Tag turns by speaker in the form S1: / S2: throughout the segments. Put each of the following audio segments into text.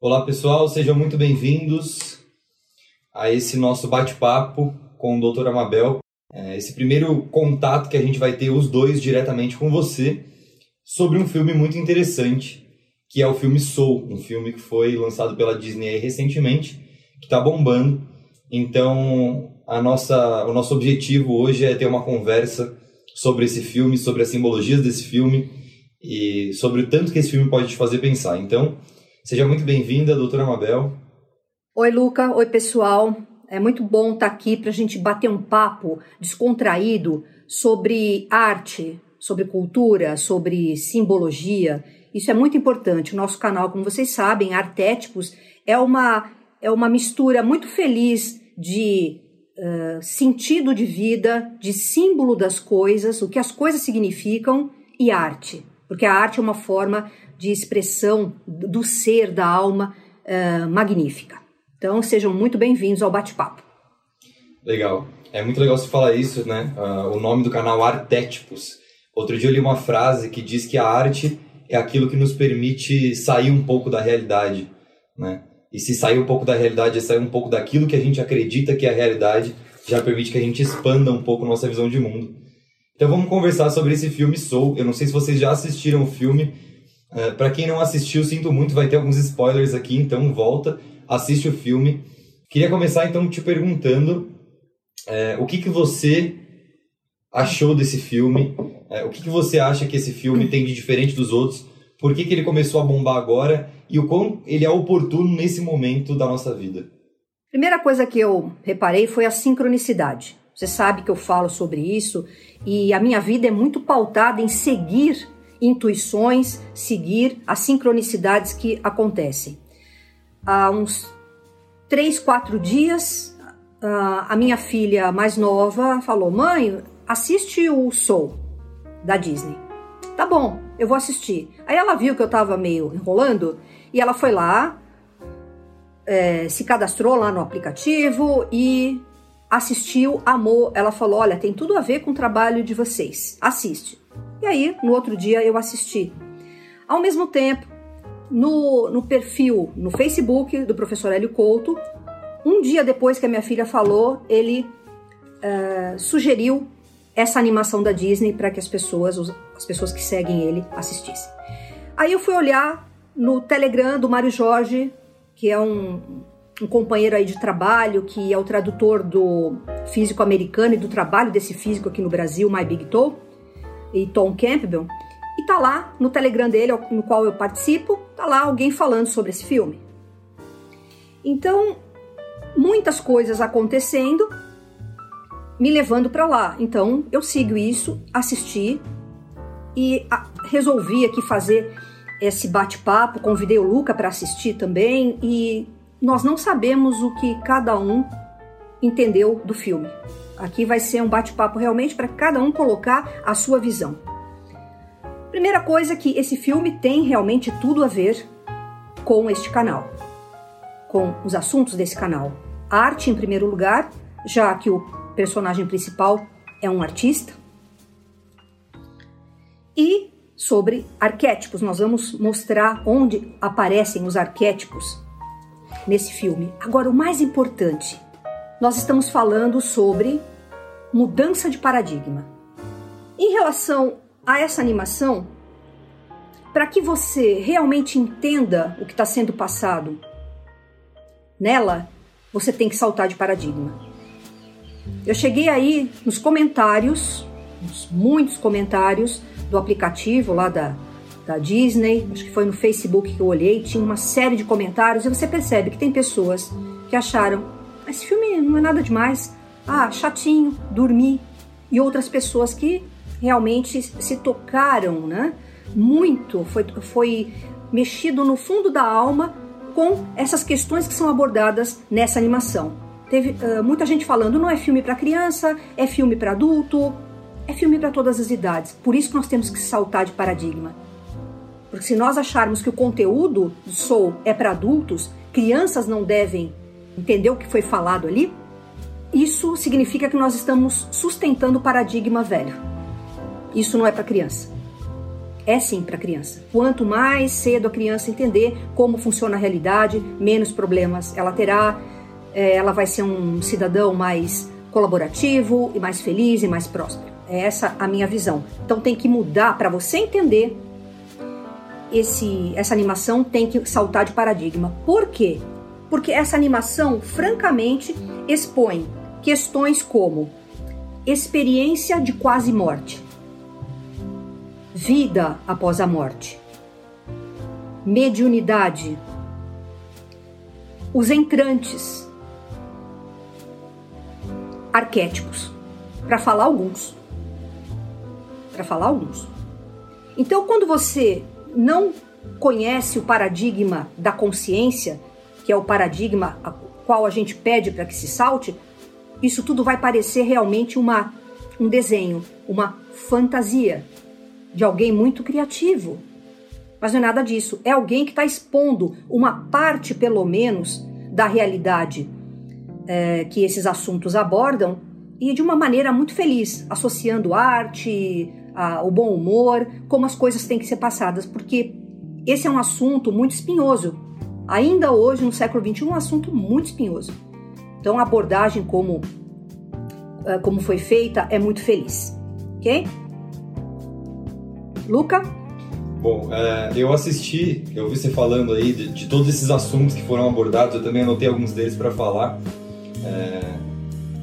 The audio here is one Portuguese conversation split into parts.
S1: Olá pessoal, sejam muito bem-vindos a esse nosso bate-papo com o Dr. Amabel. É, esse primeiro contato que a gente vai ter os dois diretamente com você sobre um filme muito interessante, que é o filme Soul, um filme que foi lançado pela Disney recentemente, que está bombando. Então, a nossa, o nosso objetivo hoje é ter uma conversa sobre esse filme, sobre as simbologias desse filme e sobre o tanto que esse filme pode te fazer pensar. Então, Seja muito bem-vinda, doutora Mabel.
S2: Oi, Luca. Oi, pessoal. É muito bom estar aqui para a gente bater um papo descontraído sobre arte, sobre cultura, sobre simbologia. Isso é muito importante. O nosso canal, como vocês sabem, Artétipos, é uma, é uma mistura muito feliz de sentido de vida, de símbolo das coisas, o que as coisas significam e arte. Porque a arte é uma forma de expressão do ser, da alma uh, magnífica. Então, sejam muito bem-vindos ao bate-papo.
S1: Legal. É muito legal você falar isso, né? Uh, o nome do canal Artétipos. Outro dia eu li uma frase que diz que a arte é aquilo que nos permite sair um pouco da realidade, né? E se sair um pouco da realidade é sair um pouco daquilo que a gente acredita que é a realidade, já permite que a gente expanda um pouco nossa visão de mundo. Então vamos conversar sobre esse filme Soul. Eu não sei se vocês já assistiram o filme, Uh, é, para quem não assistiu, sinto muito, vai ter alguns spoilers aqui, então volta, assiste o filme. Queria começar então te perguntando uh, o que, que você achou desse filme, uh, o que, que você acha que esse filme tem de diferente dos outros, por que, que ele começou a bombar agora e o quão ele é oportuno nesse momento da nossa vida.
S2: Primeira coisa que eu reparei foi a sincronicidade. Você sabe que eu falo sobre isso e a minha vida é muito pautada em seguir intuições, seguir as sincronicidades que acontecem. Há uns três, quatro dias, a minha filha mais nova falou: Mãe, assiste o Soul da Disney. Tá bom, eu vou assistir. Aí ela viu que eu tava meio enrolando e ela foi lá, é, se cadastrou lá no aplicativo e assistiu, amou. Ela falou: Olha, tem tudo a ver com o trabalho de vocês. Assiste. E aí, no outro dia, eu assisti. Ao mesmo tempo, no, no perfil no Facebook do professor Hélio Couto, um dia depois que a minha filha falou, ele uh, sugeriu essa animação da Disney para que as pessoas, as pessoas que seguem ele, assistissem. Aí eu fui olhar no Telegram do Mário Jorge, que é um, um companheiro aí de trabalho, que é o tradutor do físico americano e do trabalho desse físico aqui no Brasil, My Big Toe e Tom Campbell, e tá lá no Telegram dele, no qual eu participo, tá lá alguém falando sobre esse filme. Então, muitas coisas acontecendo me levando para lá. Então, eu sigo isso, assisti e resolvi aqui fazer esse bate-papo, convidei o Luca para assistir também e nós não sabemos o que cada um entendeu do filme. Aqui vai ser um bate-papo realmente para cada um colocar a sua visão. Primeira coisa que esse filme tem realmente tudo a ver com este canal, com os assuntos desse canal. Arte em primeiro lugar, já que o personagem principal é um artista. E sobre arquétipos, nós vamos mostrar onde aparecem os arquétipos nesse filme. Agora, o mais importante, nós estamos falando sobre mudança de paradigma. Em relação a essa animação, para que você realmente entenda o que está sendo passado nela, você tem que saltar de paradigma. Eu cheguei aí nos comentários, nos muitos comentários do aplicativo lá da, da Disney, acho que foi no Facebook que eu olhei, tinha uma série de comentários e você percebe que tem pessoas que acharam esse filme não é nada demais. Ah, chatinho, dormi. E outras pessoas que realmente se tocaram, né? Muito, foi, foi mexido no fundo da alma com essas questões que são abordadas nessa animação. Teve uh, muita gente falando, não é filme para criança, é filme para adulto, é filme para todas as idades. Por isso que nós temos que saltar de paradigma. Porque se nós acharmos que o conteúdo do Soul é para adultos, crianças não devem entendeu o que foi falado ali? isso significa que nós estamos sustentando o paradigma velho. Isso não é para criança. É sim para criança. Quanto mais cedo a criança entender como funciona a realidade, menos problemas ela terá. É, ela vai ser um cidadão mais colaborativo e mais feliz e mais próspero. É essa a minha visão. Então tem que mudar para você entender esse, essa animação tem que saltar de paradigma. Por quê? Porque essa animação, francamente, expõe questões como experiência de quase morte, vida após a morte, mediunidade, os entrantes, arquétipos, para falar alguns. Para falar alguns. Então, quando você não conhece o paradigma da consciência, que é o paradigma a qual a gente pede para que se salte, isso tudo vai parecer realmente uma, um desenho, uma fantasia de alguém muito criativo. Mas não é nada disso. É alguém que está expondo uma parte, pelo menos, da realidade é, que esses assuntos abordam e de uma maneira muito feliz, associando arte, o bom humor, como as coisas têm que ser passadas, porque esse é um assunto muito espinhoso. Ainda hoje, no século XXI, é um assunto muito espinhoso. Então, a abordagem como, é, como foi feita é muito feliz. Ok? Luca?
S1: Bom, é, eu assisti, eu vi você falando aí de, de, todos esses assuntos que foram abordados, eu também anotei alguns deles para falar. É,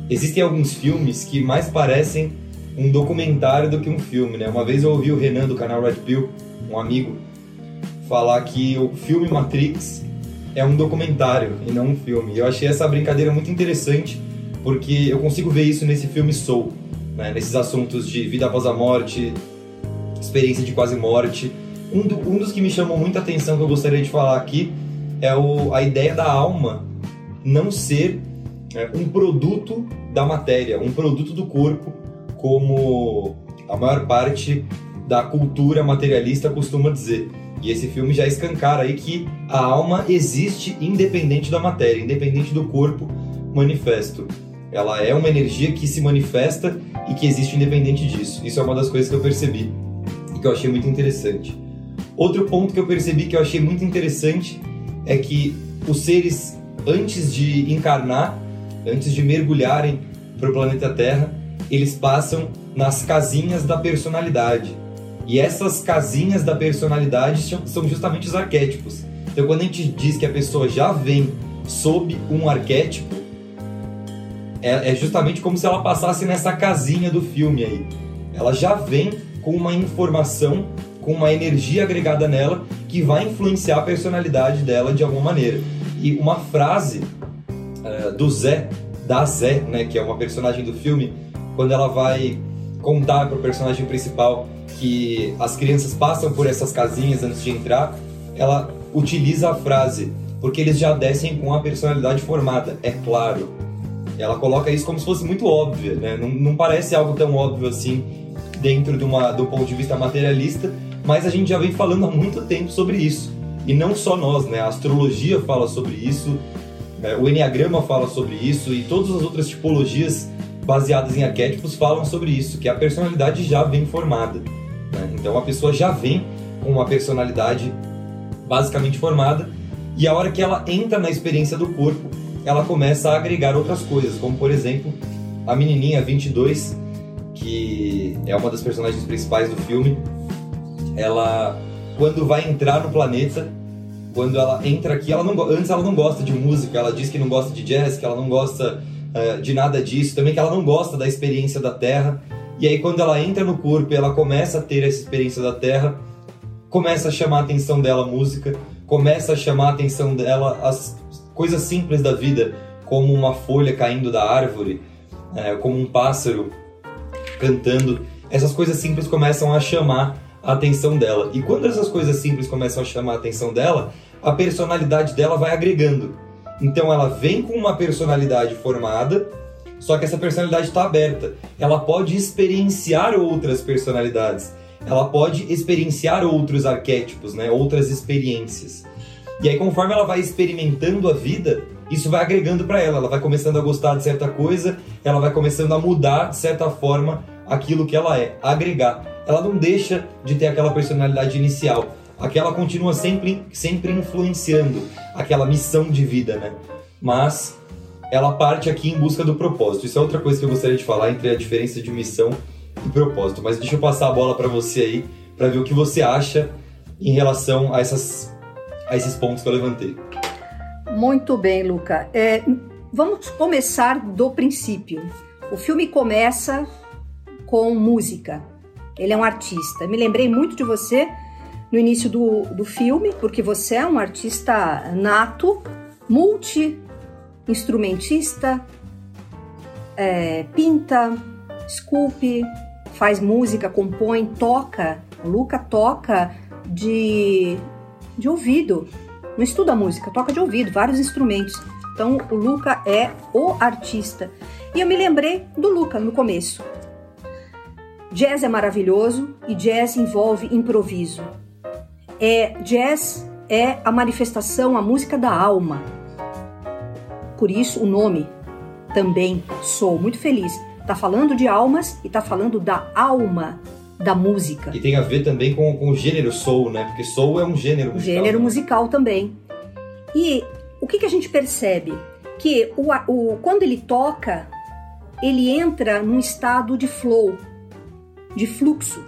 S1: existem alguns filmes que mais parecem um documentário do que um filme, né? Uma vez eu ouvi o Renan do canal Red Pill, um amigo, falar que o filme Matrix é um documentário e não um filme. E eu achei essa brincadeira muito interessante, porque eu consigo ver isso nesse filme Soul, né? nesses assuntos de vida após a morte, experiência de quase morte. Um, do, um dos que me chamou muita atenção que eu gostaria de falar aqui é o, a ideia da alma não ser é, um produto da matéria, um produto do corpo, como a maior parte da cultura materialista costuma dizer. E esse filme já escancara aí que a alma existe independente da matéria, independente do corpo manifesto. Ela é uma energia que se manifesta e que existe independente disso. Isso é uma das coisas que eu percebi e que eu achei muito interessante. Outro ponto que eu percebi que eu achei muito interessante é que os seres, antes de encarnar, antes de mergulharem para o planeta Terra, eles passam nas casinhas da personalidade. E essas casinhas da personalidade são justamente os arquétipos. Então, quando a gente diz que a pessoa já vem sob um arquétipo, é, é justamente como se ela passasse nessa casinha do filme aí. Ela já vem com uma informação, com uma energia agregada nela que vai influenciar a personalidade dela de alguma maneira. E uma frase uh, do Zé, da Zé, né, que é uma personagem do filme, quando ela vai contar para o personagem principal que as crianças passam por essas casinhas antes de entrar, ela utiliza a frase porque eles já descem com a personalidade formada, é claro. Ela coloca isso como se fosse muito óbvio, né? Não, não parece algo tão óbvio assim dentro de uma, do ponto de vista materialista, mas a gente já vem falando há muito tempo sobre isso. E não só nós, né? A astrologia fala sobre isso, né? o enneagrama fala sobre isso e todas as outras tipologias baseadas em arquétipos falam sobre isso, que a personalidade já vem formada. Né? Então a pessoa já vem com uma personalidade basicamente formada e a hora que ela entra na experiência do corpo, ela começa a agregar outras coisas, como por exemplo a menininha 22, que é uma das personagens principais do filme, ela quando vai entrar no planeta, quando ela entra aqui, ela não, antes ela não gosta de música, ela diz que não gosta de jazz, que ela não gosta uh, de nada disso, também que ela não gosta da experiência da Terra. E aí quando ela entra no corpo ela começa a ter essa experiência da Terra, começa a chamar a atenção dela a música, começa a chamar a atenção dela as coisas simples da vida, como uma folha caindo da árvore, é, como um pássaro cantando. Essas coisas simples começam a chamar a atenção dela. E quando essas coisas simples começam a chamar a atenção dela, a personalidade dela vai agregando. Então ela vem com uma personalidade formada, só que essa personalidade está aberta. Ela pode experienciar outras personalidades. Ela pode experienciar outros arquétipos, né? outras experiências. E aí, conforme ela vai experimentando a vida, isso vai agregando para ela, ela vai começando a gostar de certa coisa, ela vai começando a mudar de certa forma aquilo que ela é, agregar. Ela não deixa de ter aquela personalidade inicial, aquela continua sempre, sempre influenciando aquela missão de vida, né? Mas ela parte aqui em busca do propósito. Isso é outra coisa que eu gostaria de falar entre a diferença de missão e propósito. Mas deixa eu passar a bola para você aí, para ver o que você acha em relação a, essas, a esses pontos que eu levantei.
S2: Muito bem, Luca. É, vamos começar do princípio. O filme começa com música. Ele é um artista. Me lembrei muito de você no início do, do filme, porque você é um artista nato, multi-instrumentista, é, pinta, esculpe, faz música, compõe, toca. O Luca toca de, de ouvido. Não estuda música, toca de ouvido, vários instrumentos. Então o Luca é o artista. E eu me lembrei do Luca no começo. Jazz é maravilhoso e jazz envolve improviso. É jazz é a manifestação, a música da alma. Por isso o nome também sou muito feliz. Tá falando de almas e tá falando da alma da música.
S1: E tem a ver também com, com o gênero soul, né? Porque soul é um gênero musical.
S2: Gênero musical também. E o que, que a gente percebe? Que o, o, quando ele toca, ele entra num estado de flow, de fluxo.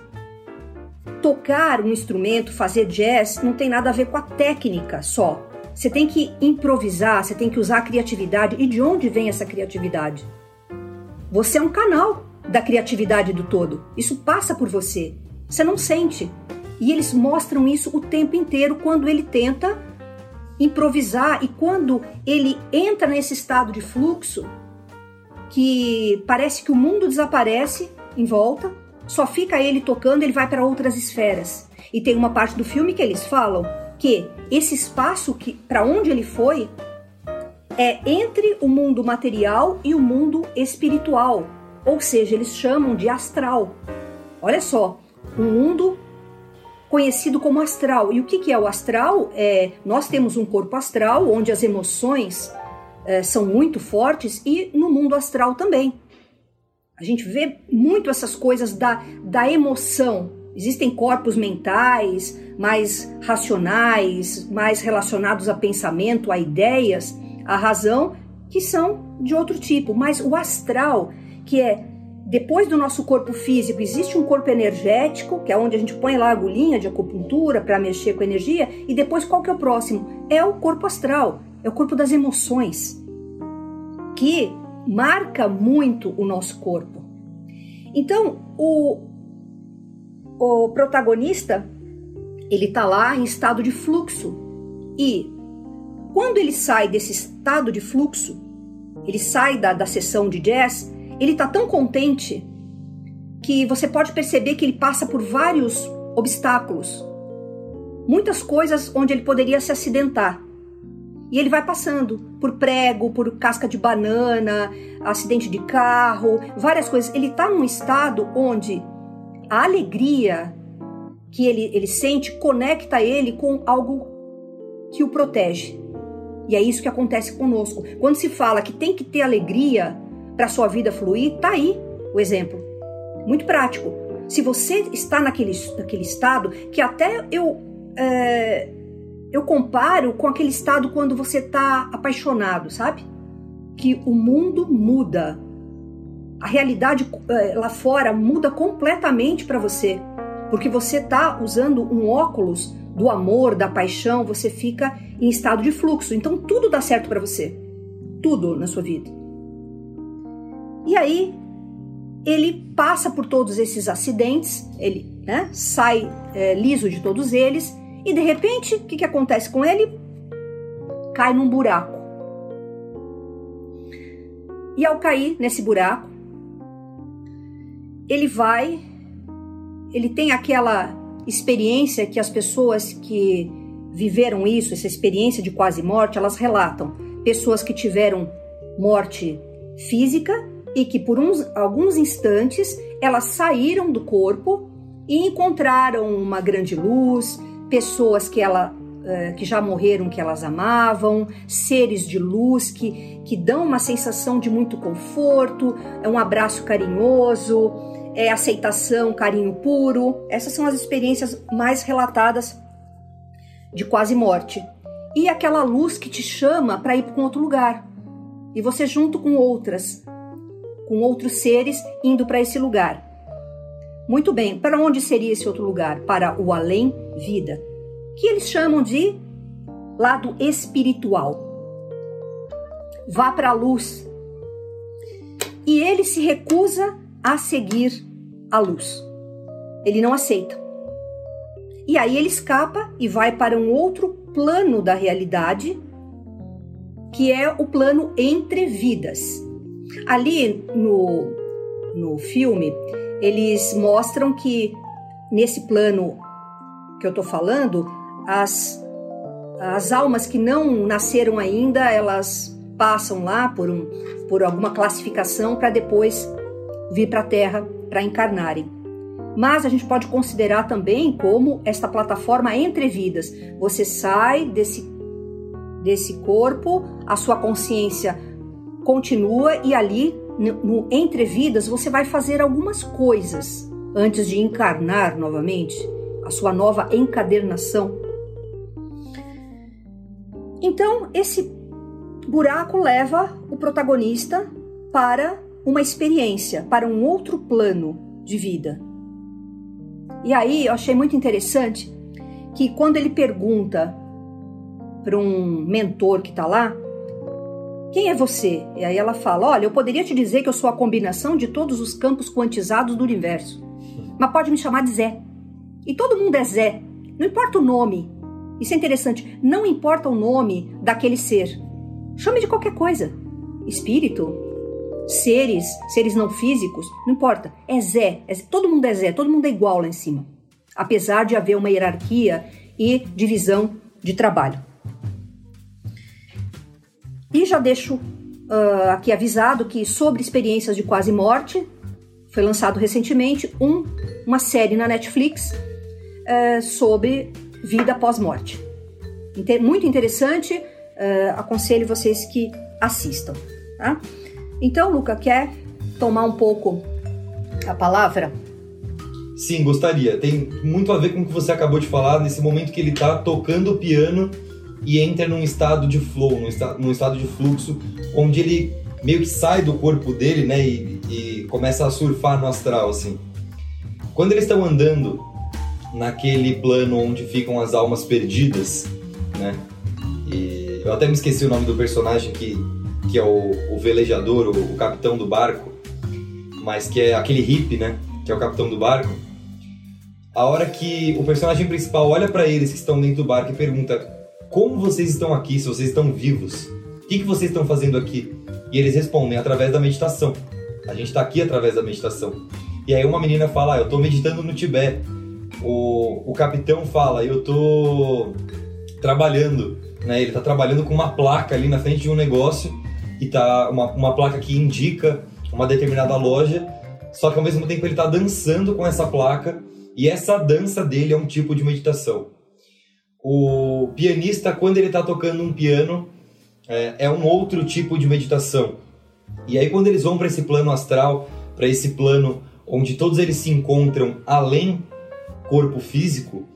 S2: Tocar um instrumento, fazer jazz, não tem nada a ver com a técnica só. Você tem que improvisar, você tem que usar a criatividade. E de onde vem essa criatividade? Você é um canal da criatividade do todo. Isso passa por você. Você não sente. E eles mostram isso o tempo inteiro quando ele tenta improvisar e quando ele entra nesse estado de fluxo que parece que o mundo desaparece em volta, só fica ele tocando, ele vai para outras esferas. E tem uma parte do filme que eles falam que esse espaço que para onde ele foi é entre o mundo material e o mundo espiritual, ou seja, eles chamam de astral. Olha só, um mundo conhecido como astral. E o que, que é o astral? É, nós temos um corpo astral onde as emoções é, são muito fortes e no mundo astral também. A gente vê muito essas coisas da, da emoção. Existem corpos mentais, mais racionais, mais relacionados a pensamento, a ideias, a razão, que são de outro tipo. Mas o astral que é depois do nosso corpo físico, existe um corpo energético, que é onde a gente põe lá a agulhinha de acupuntura para mexer com energia, e depois qual que é o próximo? É o corpo astral, é o corpo das emoções, que marca muito o nosso corpo. Então, o, o protagonista, ele tá lá em estado de fluxo, e quando ele sai desse estado de fluxo, ele sai da, da sessão de jazz, ele está tão contente que você pode perceber que ele passa por vários obstáculos, muitas coisas onde ele poderia se acidentar. E ele vai passando por prego, por casca de banana, acidente de carro, várias coisas. Ele está num estado onde a alegria que ele, ele sente conecta ele com algo que o protege. E é isso que acontece conosco. Quando se fala que tem que ter alegria, para sua vida fluir, tá aí o exemplo. Muito prático. Se você está naquele, naquele estado, que até eu, é, eu comparo com aquele estado quando você está apaixonado, sabe? Que o mundo muda. A realidade é, lá fora muda completamente para você. Porque você está usando um óculos do amor, da paixão, você fica em estado de fluxo. Então tudo dá certo para você. Tudo na sua vida. E aí ele passa por todos esses acidentes, ele né, sai é, liso de todos eles, e de repente, o que, que acontece com ele? Cai num buraco. E ao cair nesse buraco, ele vai, ele tem aquela experiência que as pessoas que viveram isso, essa experiência de quase morte, elas relatam. Pessoas que tiveram morte física e que por uns, alguns instantes elas saíram do corpo e encontraram uma grande luz, pessoas que ela uh, que já morreram que elas amavam, seres de luz que, que dão uma sensação de muito conforto, é um abraço carinhoso, é aceitação, carinho puro. Essas são as experiências mais relatadas de quase morte. E aquela luz que te chama para ir para um outro lugar. E você junto com outras, com outros seres indo para esse lugar. Muito bem, para onde seria esse outro lugar? Para o além-vida, que eles chamam de lado espiritual. Vá para a luz. E ele se recusa a seguir a luz. Ele não aceita. E aí ele escapa e vai para um outro plano da realidade, que é o plano entre vidas. Ali no, no filme, eles mostram que nesse plano que eu estou falando, as, as almas que não nasceram ainda, elas passam lá por, um, por alguma classificação para depois vir para a Terra para encarnarem. Mas a gente pode considerar também como esta plataforma entre vidas. Você sai desse, desse corpo, a sua consciência continua e ali no entre vidas você vai fazer algumas coisas antes de encarnar novamente, a sua nova encadernação. Então, esse buraco leva o protagonista para uma experiência, para um outro plano de vida. E aí eu achei muito interessante que quando ele pergunta para um mentor que está lá, quem é você? E aí ela fala: Olha, eu poderia te dizer que eu sou a combinação de todos os campos quantizados do universo. Mas pode me chamar de Zé. E todo mundo é Zé. Não importa o nome. Isso é interessante. Não importa o nome daquele ser. Chame de qualquer coisa. Espírito, seres, seres não físicos, não importa. É Zé. É Zé. Todo mundo é Zé. Todo mundo é igual lá em cima. Apesar de haver uma hierarquia e divisão de trabalho. E já deixo uh, aqui avisado que sobre experiências de quase morte foi lançado recentemente um, uma série na Netflix uh, sobre vida pós-morte. Muito interessante, uh, aconselho vocês que assistam. Tá? Então, Luca, quer tomar um pouco a palavra?
S1: Sim, gostaria. Tem muito a ver com o que você acabou de falar, nesse momento que ele está tocando o piano e entra num estado de flow, num, esta, num estado de fluxo, onde ele meio que sai do corpo dele, né, e, e começa a surfar no astral, assim. Quando eles estão andando naquele plano onde ficam as almas perdidas, né, e eu até me esqueci o nome do personagem que, que é o, o velejador, o, o capitão do barco, mas que é aquele hippie, né, que é o capitão do barco. A hora que o personagem principal olha para eles que estão dentro do barco e pergunta como vocês estão aqui, se vocês estão vivos? O que, que vocês estão fazendo aqui? E eles respondem através da meditação. A gente está aqui através da meditação. E aí uma menina fala, ah, eu estou meditando no Tibete. O, o capitão fala, eu estou trabalhando. Né? Ele está trabalhando com uma placa ali na frente de um negócio e tá uma, uma placa que indica uma determinada loja, só que ao mesmo tempo ele está dançando com essa placa e essa dança dele é um tipo de meditação o pianista, quando ele está tocando um piano, é, é, um outro tipo de meditação. E aí, quando eles vão para esse plano astral, para esse plano onde todos eles se encontram além corpo físico,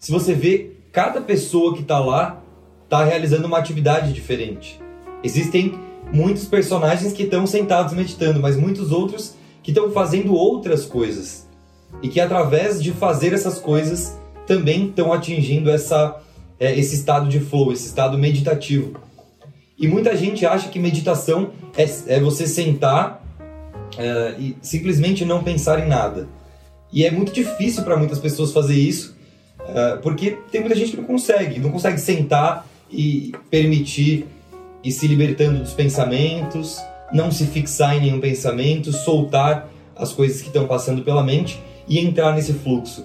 S1: se você vê, cada pessoa que está lá está realizando uma atividade diferente. Existem muitos personagens que estão sentados meditando, mas muitos outros que estão fazendo outras coisas. E que através de fazer essas coisas também estão atingindo essa, é, esse estado de flow, esse estado meditativo. E muita gente acha que meditação é, é você sentar é, e simplesmente não pensar em nada. E é muito difícil para muitas pessoas fazer isso, é, porque tem muita gente que não consegue, não consegue sentar e permitir ir se libertando dos pensamentos, não se fixar em nenhum pensamento, soltar as coisas que estão passando pela mente e entrar nesse fluxo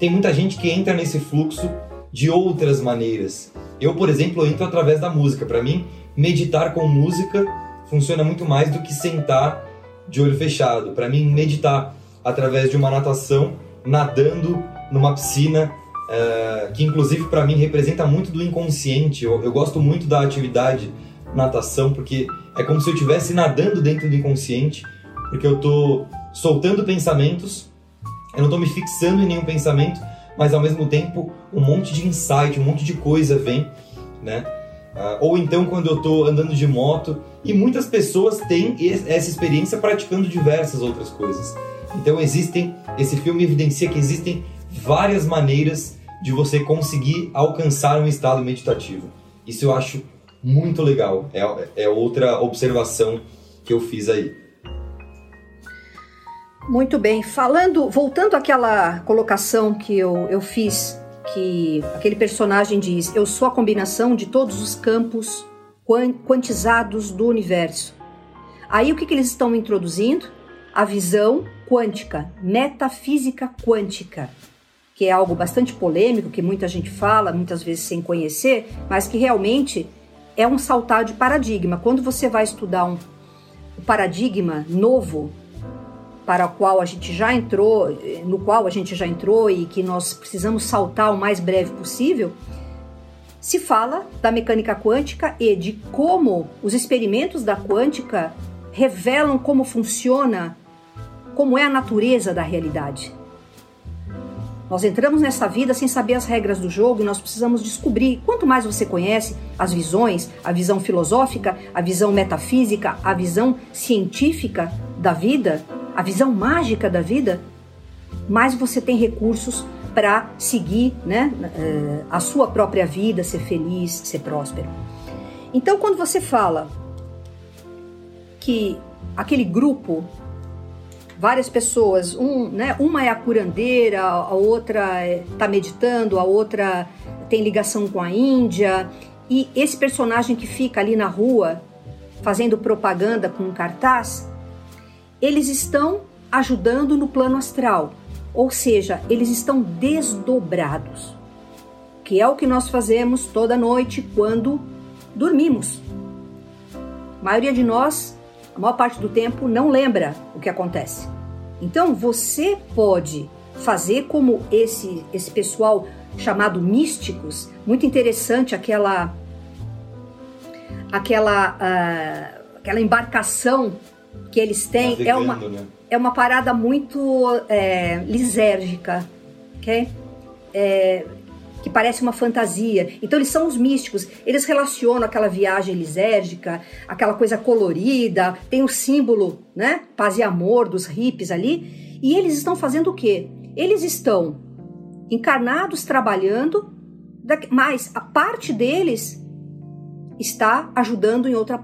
S1: tem muita gente que entra nesse fluxo de outras maneiras. Eu, por exemplo, entro através da música. Para mim, meditar com música funciona muito mais do que sentar de olho fechado. Para mim, meditar através de uma natação, nadando numa piscina é, que inclusive para mim representa muito do inconsciente. Eu, eu gosto muito da atividade natação porque é como se eu estivesse nadando dentro do inconsciente, porque eu tô soltando pensamentos, eu não tô me fixando em nenhum pensamento, mas ao mesmo tempo um monte de insight, um monte de coisa vem, né? Uh, ou então quando eu estou andando de moto e muitas pessoas têm essa experiência praticando diversas outras coisas. Então existem, esse filme evidencia que existem várias maneiras de você conseguir alcançar um estado meditativo. Isso eu acho muito legal. É, é outra observação que eu fiz aí.
S2: Muito bem. Falando, voltando àquela colocação que eu, eu fiz, que aquele personagem diz: Eu sou a combinação de todos os campos quantizados do universo. Aí o que, que eles estão introduzindo? A visão quântica, metafísica quântica, que é algo bastante polêmico, que muita gente fala, muitas vezes sem conhecer, mas que realmente é um saltar de paradigma. Quando você vai estudar um, paradigma novo, para o qual a gente já entrou, no qual a gente já entrou e que nós precisamos saltar o mais breve possível, se fala da mecânica quântica e de como os experimentos da quântica revelam como funciona, como é a natureza da realidade. Nós entramos nessa vida sem saber as regras do jogo e nós precisamos descobrir. Quanto mais você conhece as visões, a visão filosófica, a visão metafísica, a visão científica da vida, a visão mágica da vida, mais você tem recursos para seguir né, eh, a sua própria vida, ser feliz, ser próspero. Então, quando você fala que aquele grupo, várias pessoas, um, né, uma é a curandeira, a outra está meditando, a outra tem ligação com a Índia, e esse personagem que fica ali na rua fazendo propaganda com um cartaz, eles estão ajudando no plano astral, ou seja, eles estão desdobrados, que é o que nós fazemos toda noite quando dormimos. A maioria de nós, a maior parte do tempo, não lembra o que acontece. Então você pode fazer como esse esse pessoal chamado místicos, muito interessante aquela aquela uh, aquela embarcação que eles têm é uma né? é uma parada muito é, lisérgica, ok? É, que parece uma fantasia. Então eles são os místicos, eles relacionam aquela viagem lisérgica, aquela coisa colorida, tem o símbolo, né, paz e amor dos hippies ali, e eles estão fazendo o quê? Eles estão encarnados trabalhando, mas a parte deles está ajudando em outra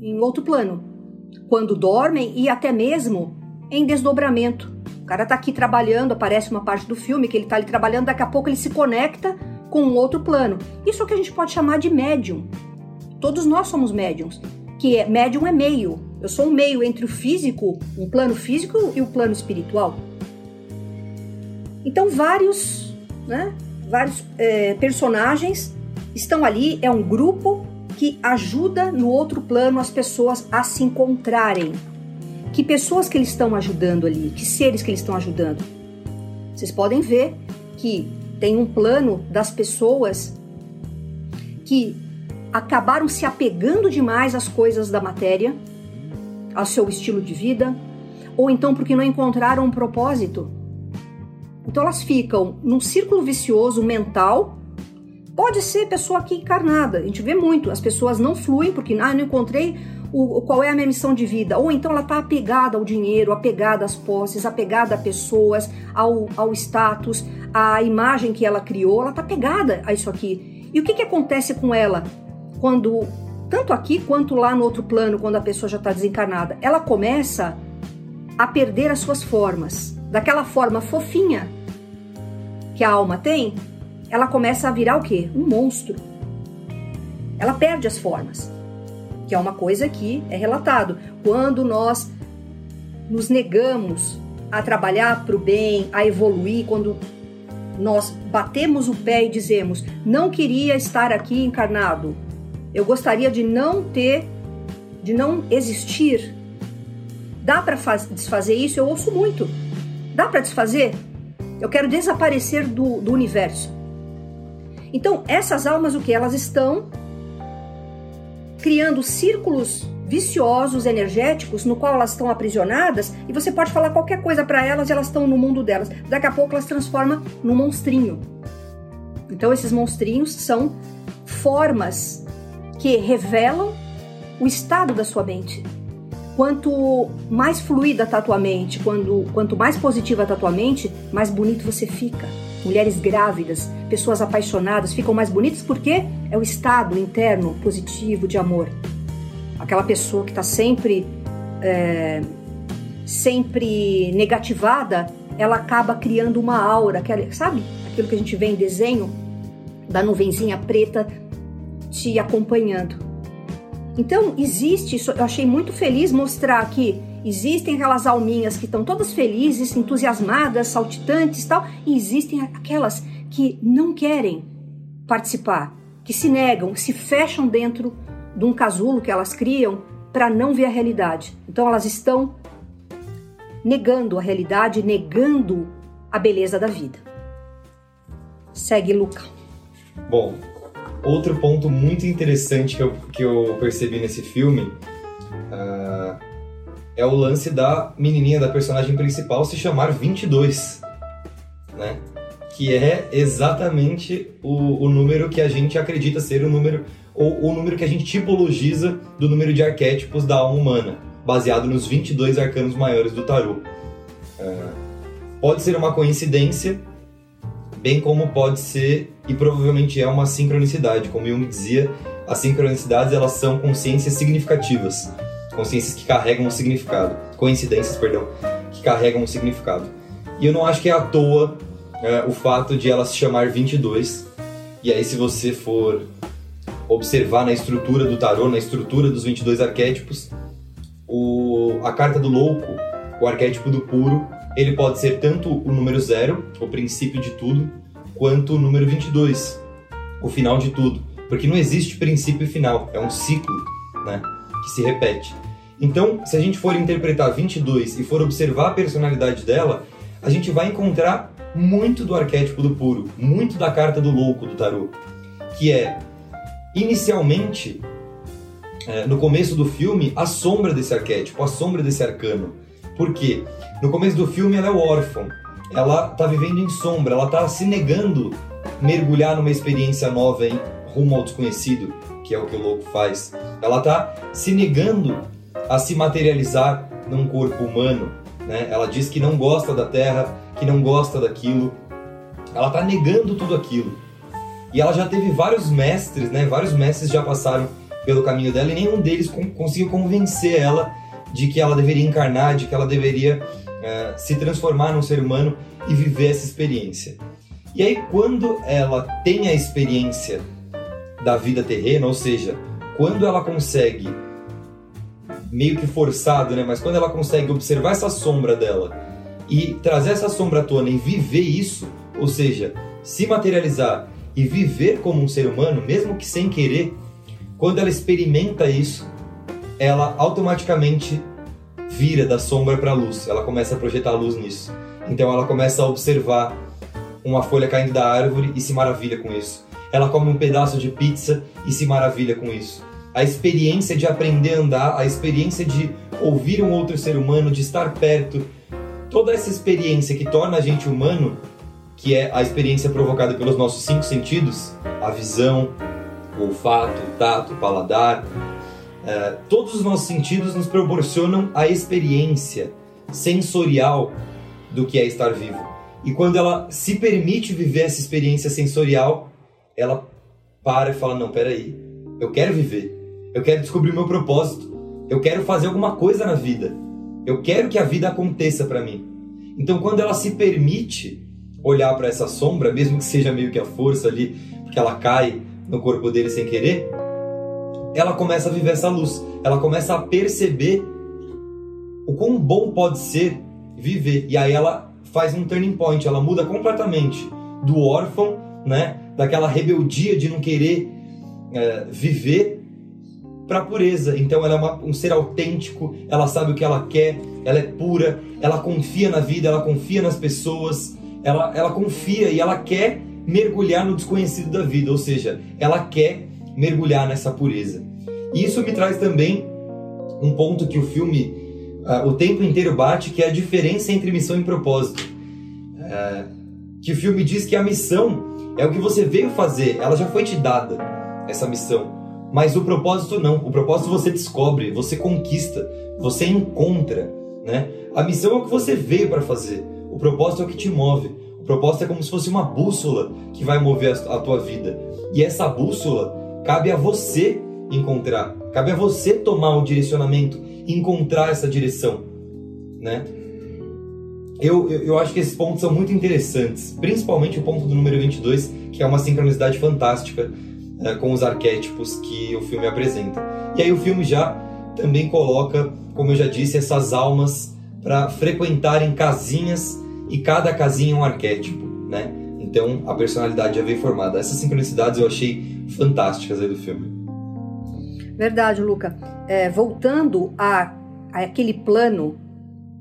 S2: em outro plano quando dormem e até mesmo em desdobramento. O cara tá aqui trabalhando, aparece uma parte do filme que ele tá ali trabalhando, daqui a pouco ele se conecta com um outro plano. Isso é o que a gente pode chamar de médium. Todos nós somos médiums, que é médium é meio. Eu sou um meio entre o físico, um plano físico e o plano espiritual. Então vários, né, vários é, personagens estão ali. É um grupo que ajuda no outro plano as pessoas a se encontrarem. Que pessoas que eles estão ajudando ali, que seres que eles estão ajudando. Vocês podem ver que tem um plano das pessoas que acabaram se apegando demais às coisas da matéria, ao seu estilo de vida, ou então porque não encontraram um propósito. Então elas ficam num círculo vicioso mental Pode ser pessoa aqui encarnada. A gente vê muito. As pessoas não fluem porque ah, não encontrei o, qual é a minha missão de vida. Ou então ela está apegada ao dinheiro, apegada às posses, apegada a pessoas, ao, ao status, à imagem que ela criou. Ela está apegada a isso aqui. E o que, que acontece com ela quando, tanto aqui quanto lá no outro plano, quando a pessoa já está desencarnada? Ela começa a perder as suas formas. Daquela forma fofinha que a alma tem, ela começa a virar o quê? Um monstro. Ela perde as formas, que é uma coisa que é relatado. Quando nós nos negamos a trabalhar para o bem, a evoluir, quando nós batemos o pé e dizemos: não queria estar aqui encarnado, eu gostaria de não ter, de não existir. Dá para desfazer isso? Eu ouço muito. Dá para desfazer? Eu quero desaparecer do, do universo. Então, essas almas, o que? Elas estão criando círculos viciosos energéticos no qual elas estão aprisionadas e você pode falar qualquer coisa para elas e elas estão no mundo delas. Daqui a pouco elas transformam num monstrinho. Então esses monstrinhos são formas que revelam o estado da sua mente. Quanto mais fluida está a tua mente, quando, quanto mais positiva está a tua mente, mais bonito você fica. Mulheres grávidas, pessoas apaixonadas ficam mais bonitas porque é o estado interno positivo de amor aquela pessoa que está sempre é, sempre negativada, ela acaba criando uma aura, aquela, sabe? Aquilo que a gente vê em desenho da nuvenzinha preta te acompanhando. Então existe, eu achei muito feliz mostrar que existem aquelas alminhas que estão todas felizes, entusiasmadas, saltitantes, tal, e existem aquelas que não querem participar, que se negam, se fecham dentro de um casulo que elas criam para não ver a realidade. Então elas estão negando a realidade, negando a beleza da vida. Segue, Luca.
S1: Bom, outro ponto muito interessante que eu, que eu percebi nesse filme uh, é o lance da menininha, da personagem principal, se chamar 22, né? Que é exatamente o, o número que a gente acredita ser o número ou o número que a gente tipologiza do número de arquétipos da alma humana, baseado nos 22 arcanos maiores do tarô. É, pode ser uma coincidência, bem como pode ser, e provavelmente é uma sincronicidade. Como Jung dizia, as sincronicidades elas são consciências significativas, consciências que carregam um significado, coincidências, perdão, que carregam um significado. E eu não acho que é à toa é, o fato de ela se chamar 22. E aí, se você for observar na estrutura do tarô, na estrutura dos 22 arquétipos, o, a carta do louco, o arquétipo do puro, ele pode ser tanto o número zero, o princípio de tudo, quanto o número 22, o final de tudo. Porque não existe princípio e final, é um ciclo né, que se repete. Então, se a gente for interpretar 22 e for observar a personalidade dela, a gente vai encontrar muito do arquétipo do puro, muito da carta do louco do tarô, que é inicialmente, é, no começo do filme, a sombra desse arquétipo, a sombra desse arcano. Por quê? No começo do filme ela é órfã, ela está vivendo em sombra, ela está se negando mergulhar numa experiência nova em rumo ao desconhecido, que é o que o louco faz. Ela está se negando a se materializar num corpo humano. Né? Ela diz que não gosta da terra, que não gosta daquilo. Ela está negando tudo aquilo. E ela já teve vários mestres, né? Vários mestres já passaram pelo caminho dela e nenhum deles conseguiu convencer ela de que ela deveria encarnar, de que ela deveria uh, se transformar num ser humano e viver essa experiência. E aí, quando ela tem a experiência da vida terrena, ou seja, quando ela consegue, meio que forçado, né? Mas quando ela consegue observar essa sombra dela e trazer essa sombra à tona e viver isso, ou seja, se materializar e viver como um ser humano, mesmo que sem querer, quando ela experimenta isso, ela automaticamente vira da sombra para a luz. Ela começa a projetar a luz nisso. Então ela começa a observar uma folha caindo da árvore e se maravilha com isso. Ela come um pedaço de pizza e se maravilha com isso. A experiência de aprender a andar, a experiência de ouvir um outro ser humano, de estar perto, toda essa experiência que torna a gente humano que é a experiência provocada pelos nossos cinco sentidos, a visão, o olfato, o tato, o paladar. É, todos os nossos sentidos nos proporcionam a experiência sensorial do que é estar vivo. E quando ela se permite viver essa experiência sensorial, ela para e fala: Não, peraí, eu quero viver, eu quero descobrir o meu propósito, eu quero fazer alguma coisa na vida, eu quero que a vida aconteça para mim. Então, quando ela se permite olhar para essa sombra, mesmo que seja meio que a força ali, porque ela cai no corpo dele sem querer, ela começa a viver essa luz. Ela começa a perceber o quão bom pode ser viver. E aí ela faz um turning point, ela muda completamente do órfão, né, daquela rebeldia de não querer é, viver para pureza. Então ela é uma, um ser autêntico, ela sabe o que ela quer, ela é pura, ela confia na vida, ela confia nas pessoas, ela, ela confia e ela quer mergulhar no desconhecido da vida, ou seja, ela quer mergulhar nessa pureza. E isso me traz também um ponto que o filme uh, o tempo inteiro bate, que é a diferença entre missão e propósito. Uh, que o filme diz que a missão é o que você veio fazer, ela já foi te dada, essa missão. Mas o propósito não. O propósito você descobre, você conquista, você encontra, né? A missão é o que você veio para fazer. O propósito é o que te move. O propósito é como se fosse uma bússola que vai mover a tua vida. E essa bússola cabe a você encontrar. Cabe a você tomar o direcionamento, encontrar essa direção, né? Eu, eu, eu, acho que esses pontos são muito interessantes, principalmente o ponto do número 22, que é uma sincronicidade fantástica é, com os arquétipos que o filme apresenta. E aí o filme já também coloca, como eu já disse, essas almas para frequentarem casinhas e cada casinha é um arquétipo, né? Então a personalidade já veio formada. Essas sincronicidades eu achei fantásticas aí do filme.
S2: Verdade, Luca. É, voltando a, a aquele plano